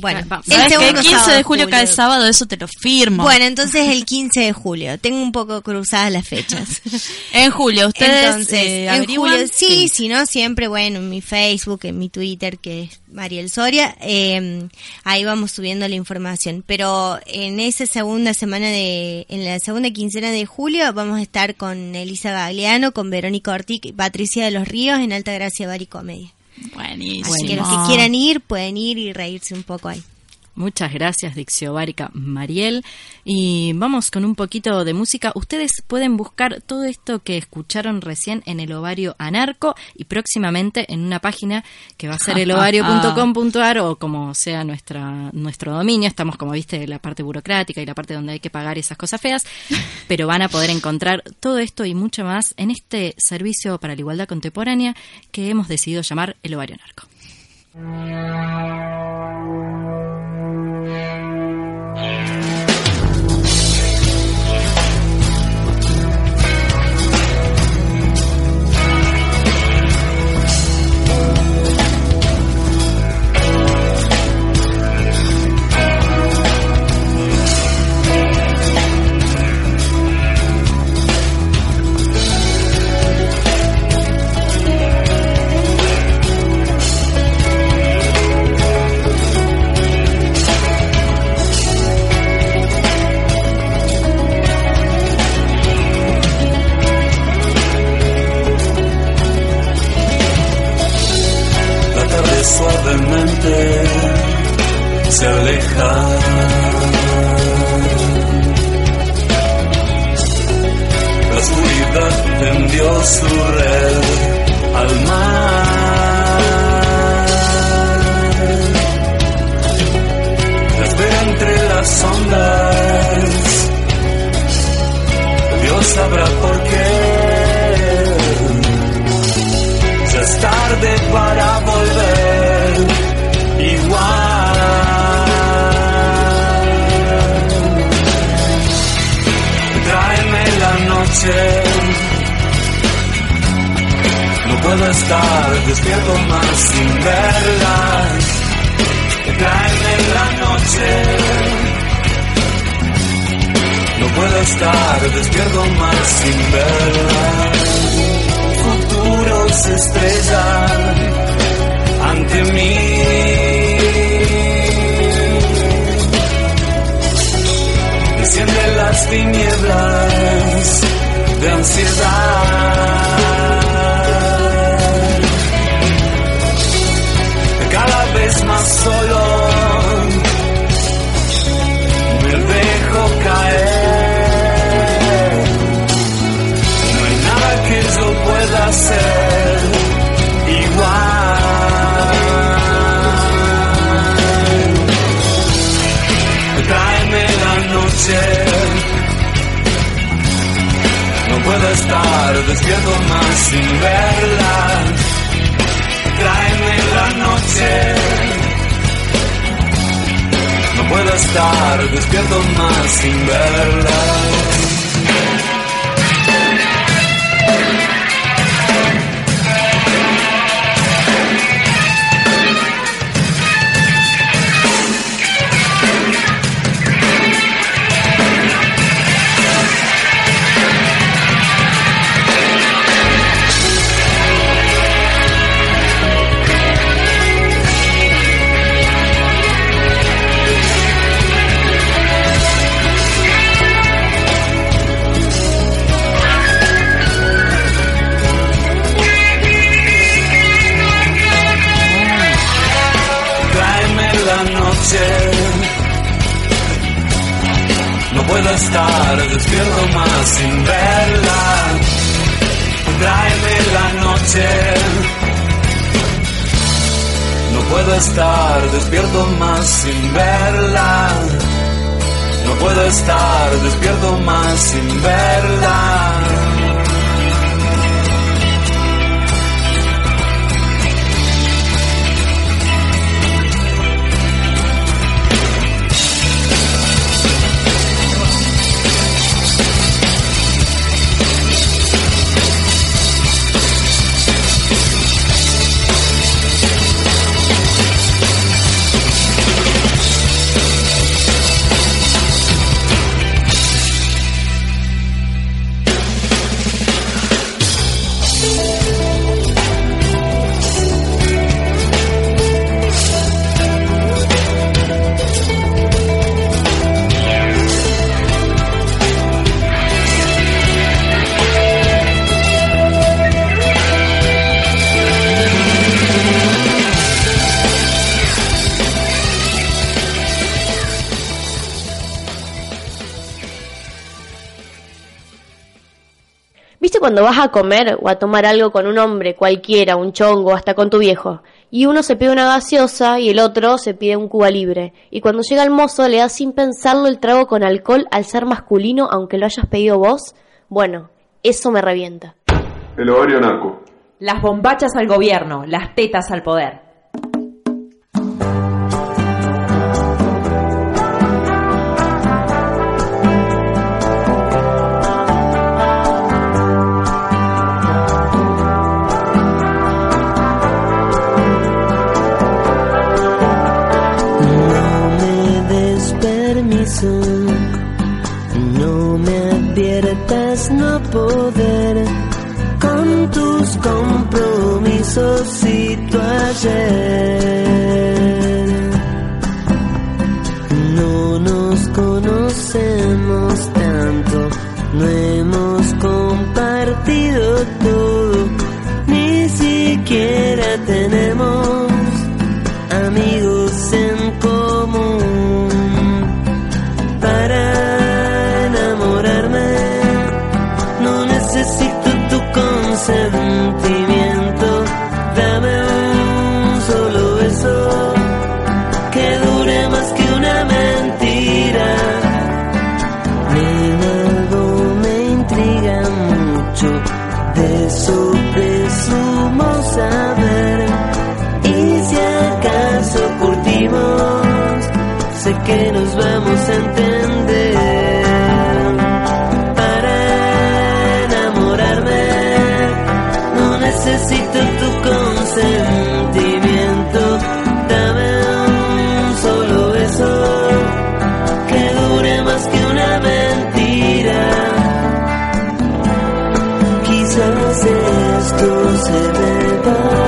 bueno, ca- el ¿Sabes que el segundo 15 sábado de julio cae sábado? Eso te lo firmo. Bueno, entonces el 15 de julio. Tengo un poco cruzadas las fechas. <laughs> en julio, ustedes Entonces, eh, en julio, sí, si no, siempre, bueno, en mi Facebook, en mi Twitter, que es Mariel Soria, eh, ahí vamos subiendo la información. Pero en esa segunda semana de, en la segunda quincena de julio, vamos a estar con Elisa Gagliano, con Verónica Ortiz y Patricia de los Ríos en Alta Gracia Bar y Comedia. Buenísimo. Que los que quieran ir, pueden ir y reírse un poco ahí. Muchas gracias, Dixio Bárica Mariel. Y vamos con un poquito de música. Ustedes pueden buscar todo esto que escucharon recién en el ovario anarco y próximamente en una página que va a ser <laughs> elovario.com.ar o como sea nuestra, nuestro dominio. Estamos, como viste, la parte burocrática y la parte donde hay que pagar esas cosas feas, <laughs> pero van a poder encontrar todo esto y mucho más en este servicio para la igualdad contemporánea que hemos decidido llamar el ovario anarco. Tendió su red al mar. Espera entre las ondas. Dios sabrá puedo estar despierto más sin verla. Tráeme la noche. No puedo estar despierto más sin verla futuros estrellan ante mí. Desciende las tinieblas de ansiedad. Vez más solo me dejo caer. No hay nada que yo pueda hacer igual. Tráeme la noche. No puedo estar despierto más sin verla. Tráeme la noche. Puedo estar despierto más sin verla. Estar despierto más sin verla. Tráeme la noche. No puedo estar despierto más sin verla. No puedo estar despierto más sin verla. Cuando vas a comer o a tomar algo con un hombre cualquiera, un chongo, hasta con tu viejo? Y uno se pide una gaseosa y el otro se pide un cuba libre. Y cuando llega el mozo le das sin pensarlo el trago con alcohol al ser masculino aunque lo hayas pedido vos. Bueno, eso me revienta. El ovario narco. Las bombachas al gobierno, las tetas al poder. No nos conocemos tanto, no hemos compartido todo, ni siquiera que nos vamos a entender. Para enamorarme, no necesito tu consentimiento. Dame un solo beso que dure más que una mentira. Quizás esto se deba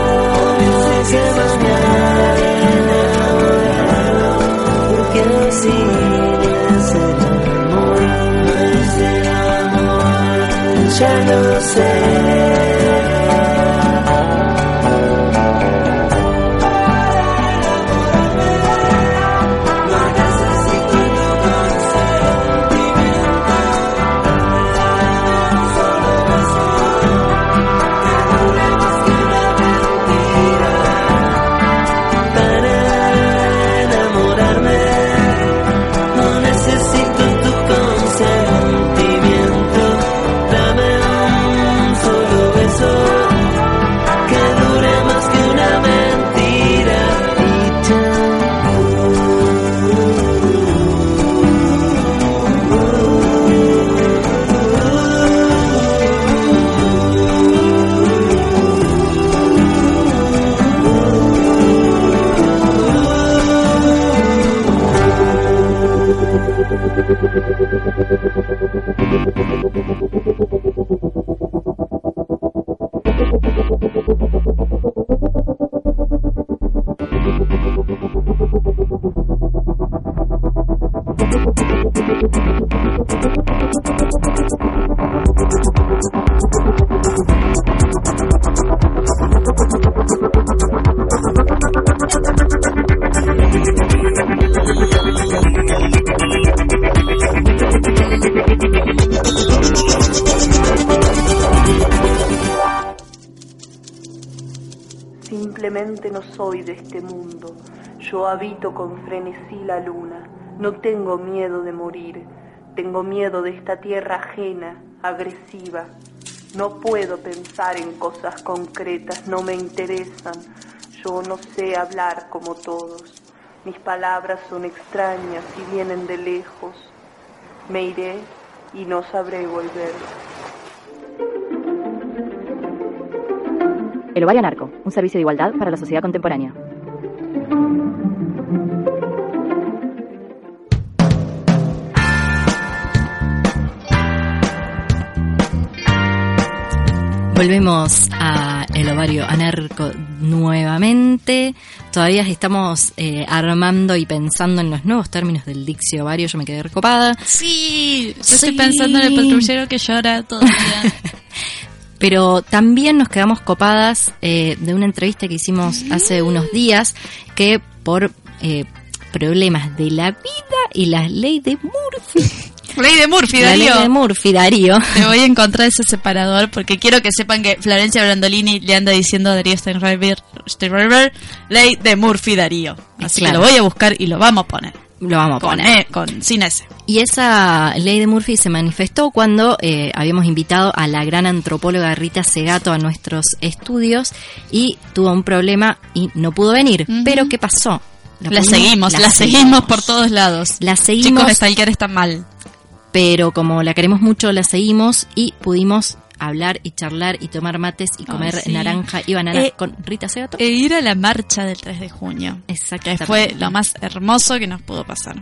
ya Thank you. Con frenesí la luna. No tengo miedo de morir. Tengo miedo de esta tierra ajena, agresiva. No puedo pensar en cosas concretas, no me interesan. Yo no sé hablar como todos. Mis palabras son extrañas y vienen de lejos. Me iré y no sabré volver. El Ovario Narco, un servicio de igualdad para la sociedad contemporánea. Volvemos a el ovario anarco nuevamente. Todavía estamos eh, armando y pensando en los nuevos términos del diccio ovario. Yo me quedé recopada. Sí, yo estoy pensando en el patrullero que llora todo el día. <laughs> Pero también nos quedamos copadas eh, de una entrevista que hicimos hace unos días que por eh, problemas de la vida y la ley de Murphy <laughs> Ley de Murphy, La Darío. ley de Murphy, Darío. Te voy a encontrar ese separador porque quiero que sepan que Florencia Brandolini le anda diciendo a Darío Steinreiber, Steinreiber ley de Murphy, Darío. Así Claro. que lo voy a buscar y lo vamos a poner. Lo vamos a Con, poner. E, con sin ese. Y esa ley de Murphy se manifestó cuando eh, habíamos invitado a la gran antropóloga Rita Segato a nuestros estudios y tuvo un problema y no pudo venir. Pero ¿qué pasó? La, seguimos, la, seguimos por todos lados. La seguimos. Chicos, Stalker está mal. Pero como la queremos mucho, la seguimos y pudimos hablar y charlar y tomar mates y comer sí. naranja y banana Eh, con Rita Segato. E ir a la marcha del 3 de junio. Que Exactamente. fue lo más hermoso que nos pudo pasar.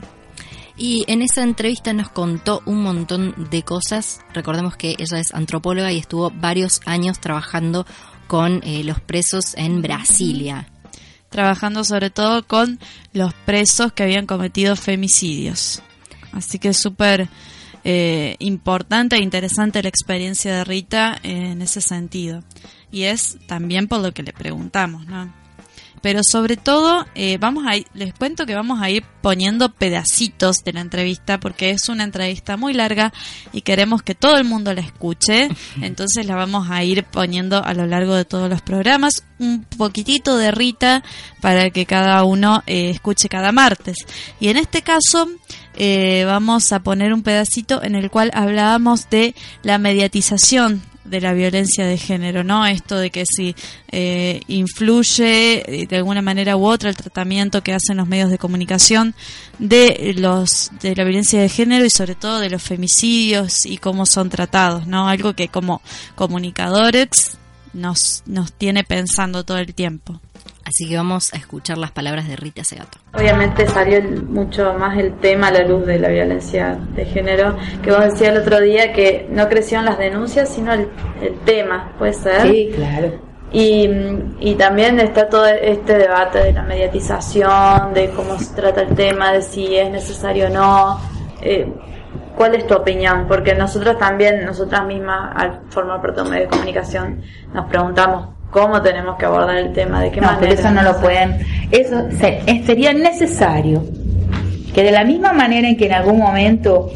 Y en esa entrevista nos contó un montón de cosas. Recordemos que ella es antropóloga y estuvo varios años trabajando con eh, los presos en Brasilia. Trabajando sobre todo con los presos que habían cometido femicidios. Así que súper eh, importante e interesante la experiencia de Rita en ese sentido. Y es también por lo que le preguntamos, ¿no? Pero sobre todo, eh, vamos a ir- les cuento que vamos a ir poniendo pedacitos de la entrevista porque es una entrevista muy larga y queremos que todo el mundo la escuche. <laughs> Entonces la vamos a ir poniendo a lo largo de todos los programas un poquitito de Rita para que cada uno eh, escuche cada martes. Y en este caso eh, vamos a poner un pedacito en el cual hablábamos de la mediatización de la violencia de género, ¿no? Esto de que si eh, influye eh, de alguna manera u otra el tratamiento que hacen los medios de comunicación de los de la violencia de género y sobre todo de los femicidios y cómo son tratados, ¿no? Algo que como comunicadores nos nos tiene pensando todo el tiempo. Así que vamos a escuchar las palabras de Rita Segato. Obviamente salió el- mucho más el tema a la luz de la violencia de género, que vos decías el otro día que no crecieron las denuncias, sino el, el tema, ¿puede ser? Sí, claro. Y, y también está todo este debate de la mediatización, de cómo se trata el tema, de si es necesario o no. Eh, ¿Cuál es tu opinión? Porque nosotros también, nosotras mismas, al formar parte de un medio de comunicación, nos preguntamos cómo tenemos que abordar el tema, de qué No, manera. pero eso no lo pueden. Eso se- eh, sería necesario que de la misma manera en que en algún momento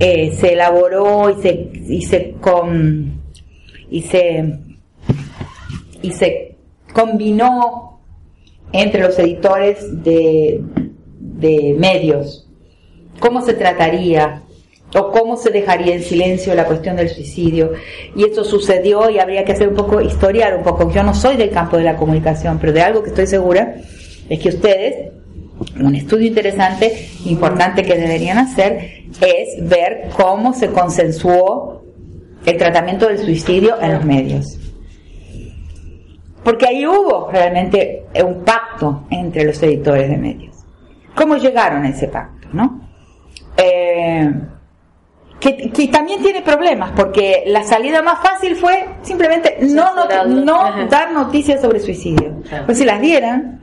eh, se elaboró y se y se con y se y se combinó entre los editores de, de medios cómo se trataría o cómo se dejaría en silencio la cuestión del suicidio. Y esto sucedió y habría que hacer un poco, historiar un poco. Yo no soy del campo de la comunicación, pero de algo que estoy segura es que ustedes, un estudio interesante, importante que deberían hacer, es ver cómo se consensuó el tratamiento del suicidio en los medios. Porque ahí hubo realmente un pacto entre los editores de medios. ¿Cómo llegaron a ese pacto? ¿no? Eh, que, que también tiene problemas, porque la salida más fácil fue simplemente no, not- no dar noticias sobre suicidio. Pues si las dieran,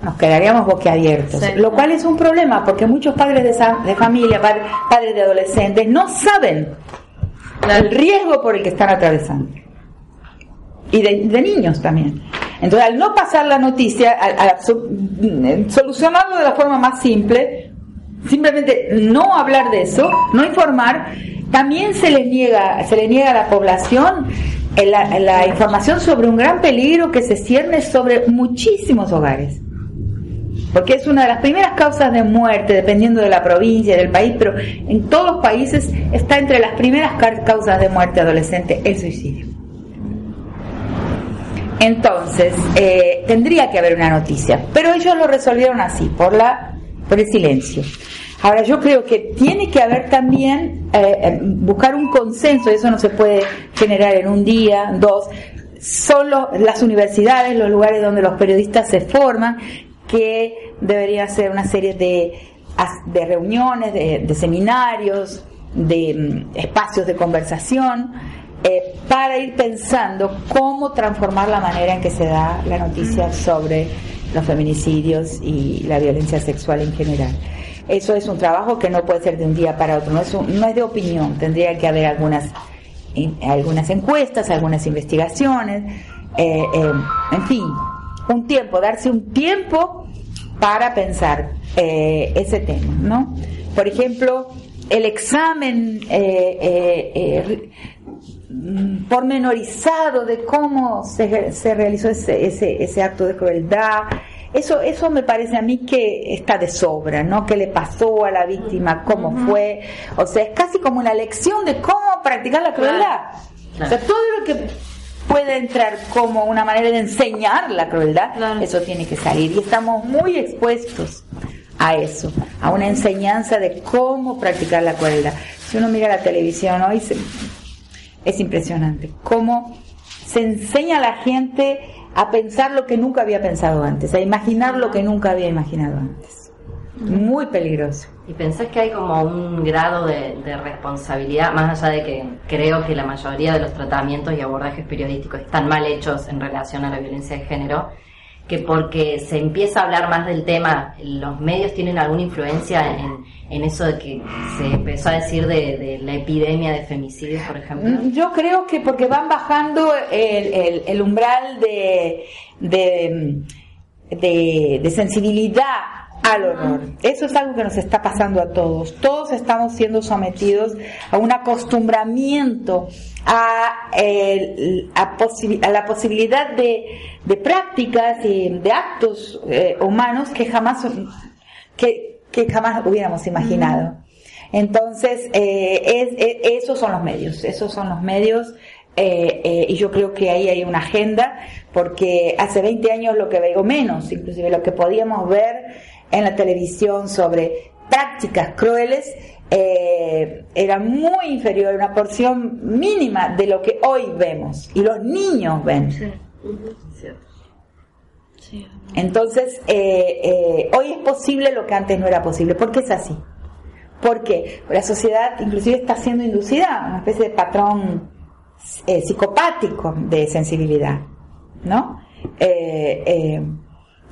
nos quedaríamos boquiabiertos. Sí. Lo cual es un problema, porque muchos padres de, de familia, padres de adolescentes, no saben el riesgo por el que están atravesando. Y de, de niños también. Entonces, al no pasar la noticia, al, mm, solucionarlo de la forma más simple, simplemente no hablar de eso, no informar, también se les niega, se le niega a la población eh, la, información sobre un gran peligro que se cierne sobre muchísimos hogares. Porque es una de las primeras causas de muerte, dependiendo de la provincia, del país, pero en todos los países está entre las primeras ca- causas de muerte adolescente el suicidio. Entonces, eh, tendría que haber una noticia, pero ellos lo resolvieron así, por, la, por el silencio. Ahora, yo creo que tiene que haber también, eh, eh, buscar un consenso, eso no se puede generar en un día, dos, son los- las universidades, los lugares donde los periodistas se forman, que debería ser una serie de, de reuniones, de, de seminarios, de mm, espacios de conversación, eh, para ir pensando cómo transformar la manera en que se da la noticia sobre los feminicidios y la violencia sexual en general. Eso es un trabajo que no puede ser de un día para otro, no es, no es de opinión, tendría que haber algunas, algunas encuestas, algunas investigaciones, eh, eh, en fin, un tiempo, darse un tiempo para pensar eh, ese tema, ¿no? Por ejemplo, el examen eh, eh, pormenorizado de cómo se, se realizó ese, ese, ese acto de crueldad. Eso, eso me parece a mí que está de sobra, ¿no? ¿Qué le pasó a la víctima? ¿Cómo fue? O sea, es casi como una lección de cómo practicar la crueldad. O sea, todo lo que puede entrar como una manera de enseñar la crueldad, eso tiene que salir. Y estamos muy expuestos a eso, a una enseñanza de cómo practicar la crueldad. Si uno mira la televisión hoy, se- es impresionante. Cómo se enseña a la gente a pensar lo que nunca había pensado antes, a imaginar lo que nunca había imaginado antes. Muy peligroso. ¿Y pensás que hay como un grado de, de responsabilidad, más allá de que creo que la mayoría de los tratamientos y abordajes periodísticos están mal hechos en relación a la violencia de género, que porque se empieza a hablar más del tema, los medios tienen alguna influencia en, en eso de que se empezó a decir de, de la epidemia de femicidios, por ejemplo? Mm, Yo creo que porque van bajando el, el- el umbral de, de, de- de sensibilidad al horror. Eso es algo que nos está pasando a todos. Todos estamos siendo sometidos a un acostumbramiento a, el- a, posi- a la posibilidad de, de prácticas y de actos eh, humanos que jamás, que, que jamás hubiéramos imaginado. Entonces, eh, es- es- esos son los medios, esos son los medios. eh, eh, y yo creo que ahí hay una agenda, porque hace 20 años lo que veo menos, inclusive lo que podíamos ver en la televisión sobre prácticas crueles, eh, era muy inferior, una porción mínima de lo que hoy vemos y los niños ven. Entonces, eh, eh, hoy es posible lo que antes no era posible. ¿Por qué es así? Porque la sociedad inclusive está siendo inducida a una especie de patrón psicopático de sensibilidad, ¿no?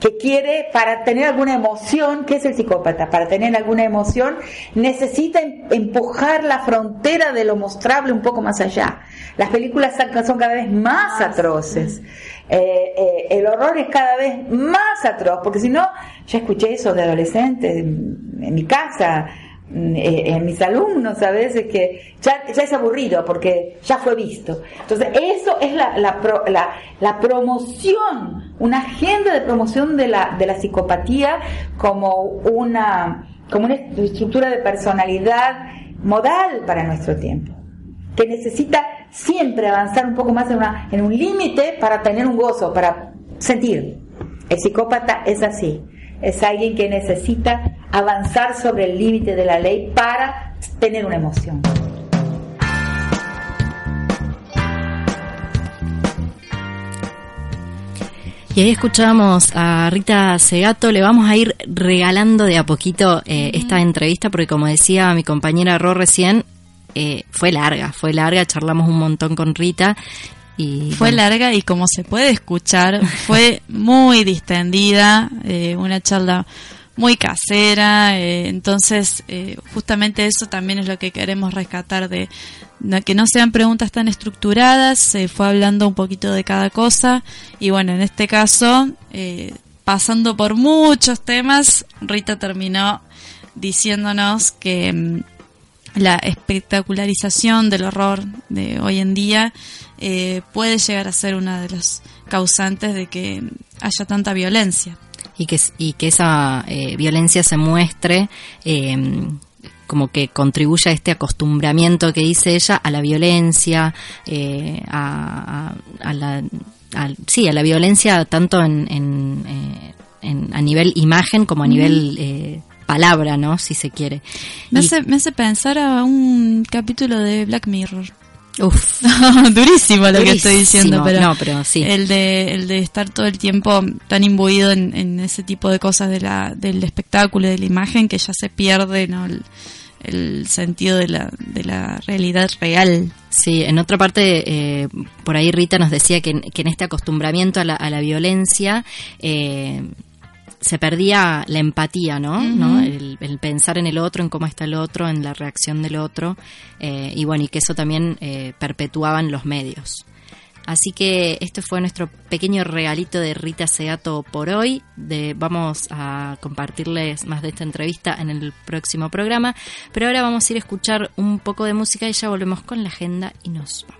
Que quiere, para tener alguna emoción, ¿qué es el psicópata? Para tener alguna emoción necesita em- empujar la frontera de lo mostrable un poco más allá. Las películas son cada vez más atroces. Eh, eh, el horror es cada vez más atroz, porque si no, ya escuché eso de adolescentes en, en mi casa, en mis alumnos a veces que ya, ya es aburrido porque ya fue visto. Entonces, eso es la, la, pro- la, la promoción, una agenda de promoción de la, de la psicopatía como una, como una estructura de personalidad modal para nuestro tiempo que necesita siempre avanzar un poco más en, una, en un límite para tener un gozo, para sentir. El psicópata es así, es alguien que necesita avanzar sobre el límite de la ley para tener una emoción. Y ahí escuchábamos a Rita Segato, le vamos a ir regalando de a poquito eh, esta entrevista porque como decía mi compañera Ro recién, eh, fue larga, fue larga, charlamos un montón con Rita y Fue bueno, larga y como se puede escuchar, fue <laughs> muy distendida, eh, una charla muy casera, eh, entonces eh, justamente eso también es lo que queremos rescatar de, que no sean preguntas tan estructuradas, se fue hablando un poquito de cada cosa y bueno, en este caso, eh, pasando por muchos temas, Rita terminó diciéndonos que mm, la espectacularización del horror de hoy en día puede llegar a ser una de las causantes de que haya tanta violencia. Y que, y que esa eh, violencia se muestre eh, como que contribuye a este acostumbramiento que dice ella a la violencia, eh, a, a, a la, a- sí, a la violencia tanto en, en, eh, en- a nivel imagen como a nivel eh, palabra, ¿no? Si se quiere. Me Y- hace, me hace pensar a un capítulo de Black Mirror. Uf. <laughs> Durísimo lo que estoy diciendo, pero, No, pero sí. el de el de estar todo el tiempo tan imbuido en, en ese tipo de cosas de la, del espectáculo y de la imagen que ya se pierde ¿no? el, el sentido de la, de la realidad real. Sí, en otra parte, eh, por ahí Rita nos decía que, en- que en este acostumbramiento a la, a la violencia eh, se perdía la empatía, ¿no? ¿No? El, el pensar en el otro, en cómo está el otro, en la reacción del otro, eh, y bueno, y que eso también eh, perpetuaban los medios. Así que este fue nuestro pequeño regalito de Rita Segato por hoy. De, vamos a compartirles más de esta entrevista en el próximo programa. Pero ahora vamos a ir a escuchar un poco de música y ya volvemos con la agenda y nos vamos.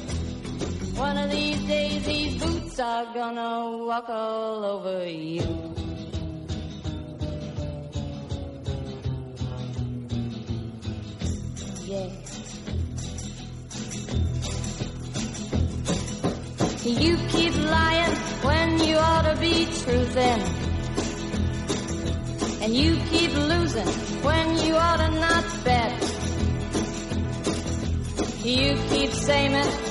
One of these days, these boots are gonna walk all over you. Yeah. You keep lying when you ought to be truthing. And you keep losing when you ought to not bet. You keep saying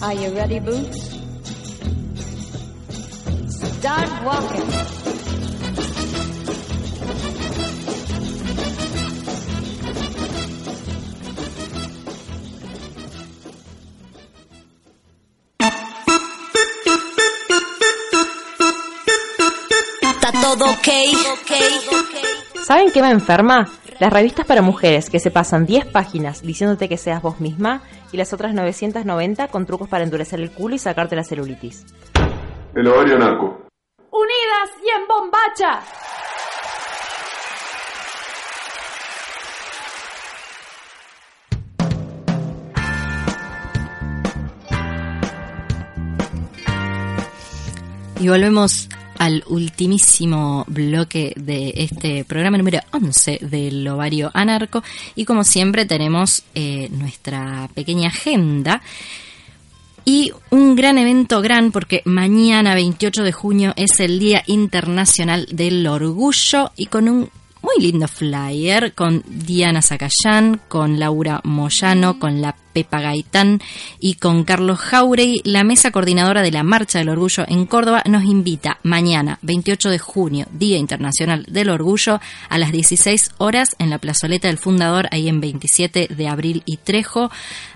Are you ready, Boots? Start walking. Está todo ok, ¿Saben qué me enferma? Las revistas para mujeres que se pasan 10 páginas diciéndote que seas vos misma y las otras 990 con trucos para endurecer el culo y sacarte la celulitis. El ovario narco. Unidas y en bombacha. Y volvemos al ultimísimo bloque de este programa número 11 del ovario anarco. Y como siempre tenemos eh, nuestra pequeña agenda. Y un gran evento gran porque mañana 28 de junio es el Día Internacional del Orgullo y con un muy lindo flyer con Diana Zacayán, con Laura Moyano, con la Pepa Gaitán y con Carlos Jauregui. La mesa coordinadora de la Marcha del Orgullo en Córdoba nos invita mañana, 28 de junio, Día Internacional del Orgullo, a las 16 horas en la plazoleta del Fundador, ahí en 27 de abril y Trejo,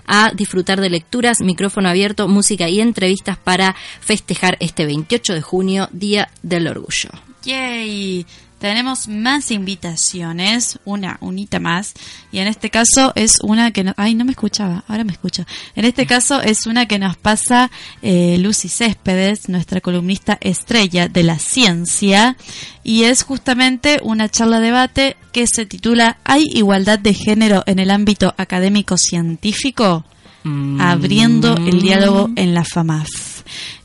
a disfrutar de lecturas, micrófono abierto, música y entrevistas para festejar este 28 de junio, Día del Orgullo. Yay. Tenemos más invitaciones, una, unita más, y en este caso es una que no, ay, no me escuchaba, ahora me escucho. En este caso es una que nos pasa eh, Lucy Céspedes, nuestra columnista estrella de la ciencia, y es justamente una charla debate que se titula ¿Hay igualdad de género en el ámbito académico científico? Abriendo el diálogo en la FAMAF.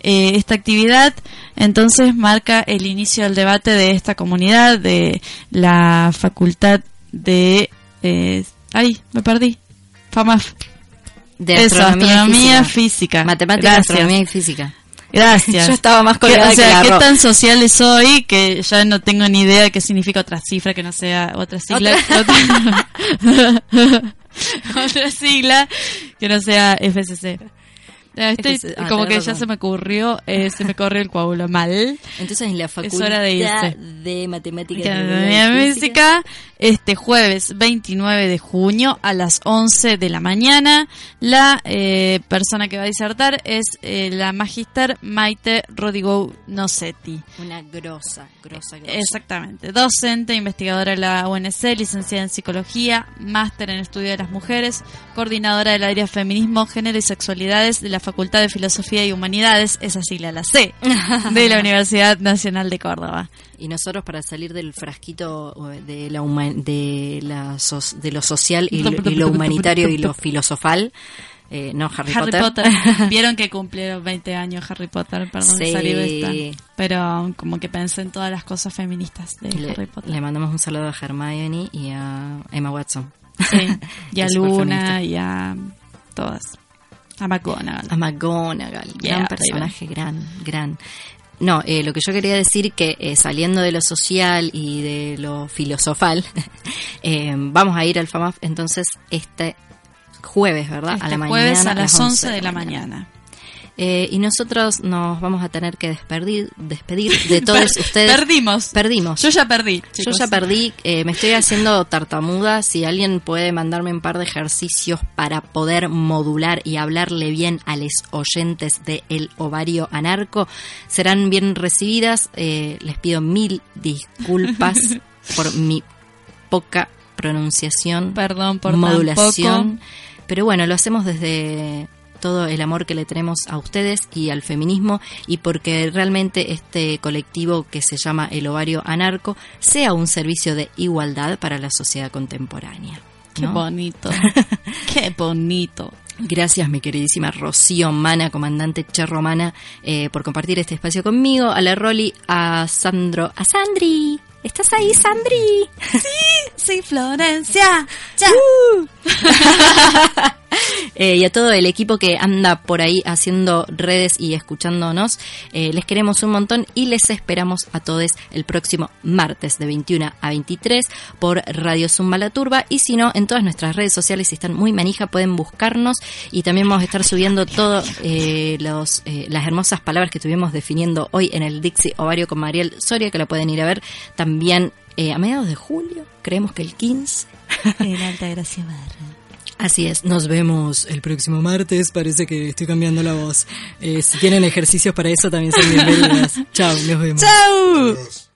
Eh, esta actividad entonces marca el inicio del debate de esta comunidad, de la facultad de... Eh, ay, me perdí. FAMAF. De Eso, astronomía, astronomía física. física. Matemática, Gracias. astronomía y física. Gracias. <laughs> Yo estaba más ¿Qué- colgada O sea, que ¿qué tan sociales soy que ya no tengo ni idea de qué significa otra cifra que no sea otra sigla? Otra, otra <laughs> <laughs> sigla que no sea FCC. Estoy- FCC, ah, como que ya se me ocurrió, eh, se me corrió el coágulo mal. Entonces en la facultad de de matemáticas física. Música este jueves 29 de junio a las 11 de la mañana. La eh, persona que va a disertar es eh, la magíster Maite Rodigo Nocetti. Una grosa, grosa, grosa. Exactamente. Docente, investigadora de la UNC, licenciada en psicología, máster en estudio de las mujeres, coordinadora del área feminismo, género y sexualidades de la Facultad de Filosofía y Humanidades, esa sigla la C, de la <laughs> Universidad Nacional de Córdoba. Y nosotros para salir del frasquito de la de la so- de lo social y lo, y lo humanitario y lo filosofal, eh, no Harry, Harry Potter. Potter. <laughs> Vieron que cumplieron 20 años Harry Potter, perdón Sí. de esta. Pero como que pensé en todas las cosas feministas de le, Harry Potter. le mandamos un saludo a Hermione y a Emma Watson. Sí, y a <laughs> Luna y a todas. A McGonagall. A McGonagall, Yeah, gran baby. personaje, gran, gran. No, eh, lo que yo quería decir que eh, saliendo de lo social y de lo filosofal, <laughs> eh, vamos a ir al FAMAF entonces este jueves, ¿verdad? Este a la jueves mañana. a las 11 de la mañana. Eh, y nosotros nos vamos a tener que despedir, despedir de <laughs> todos ustedes. Perdimos. Perdimos. Yo ya perdí. Yo ya perdí, eh, me estoy haciendo tartamuda. Si alguien puede mandarme un par de ejercicios para poder modular y hablarle bien a los oyentes de El Ovario Anarco, serán bien recibidas. Eh, les pido mil disculpas <laughs> por mi poca pronunciación, Perdón por modulación. Pero bueno, lo hacemos desde todo el amor que le tenemos a ustedes y al feminismo y porque realmente este colectivo que se llama el ovario anarco sea un servicio de igualdad para la sociedad contemporánea. Qué bonito. <laughs> Qué bonito. Gracias, mi queridísima Rocío Mana, comandante Che Romana, eh, por compartir este espacio conmigo. A la Roli, a Sandro, a Sandri. ¿Estás ahí, Sandri? Sí, sí, Florencia. Ya. <laughs> <laughs> Eh, y a todo el equipo que anda por ahí haciendo redes y escuchándonos, eh, les queremos un montón y les esperamos a todos el próximo martes de 21 a 23 por Radio Zumba La Turba y si no, en todas nuestras redes sociales, si están muy manija, pueden buscarnos y también vamos a estar subiendo todo eh, eh, las hermosas palabras que estuvimos definiendo hoy en el Dixie Ovario con Mariel Soria, que la pueden ir a ver también eh, a mediados de julio, creemos que el 15. <laughs> En Alta Gracia. Así es, nos vemos el próximo martes. Parece que estoy cambiando la voz. Eh, si tienen ejercicios para eso, también son bienvenidas. <laughs> Chao, nos vemos. ¡Chao!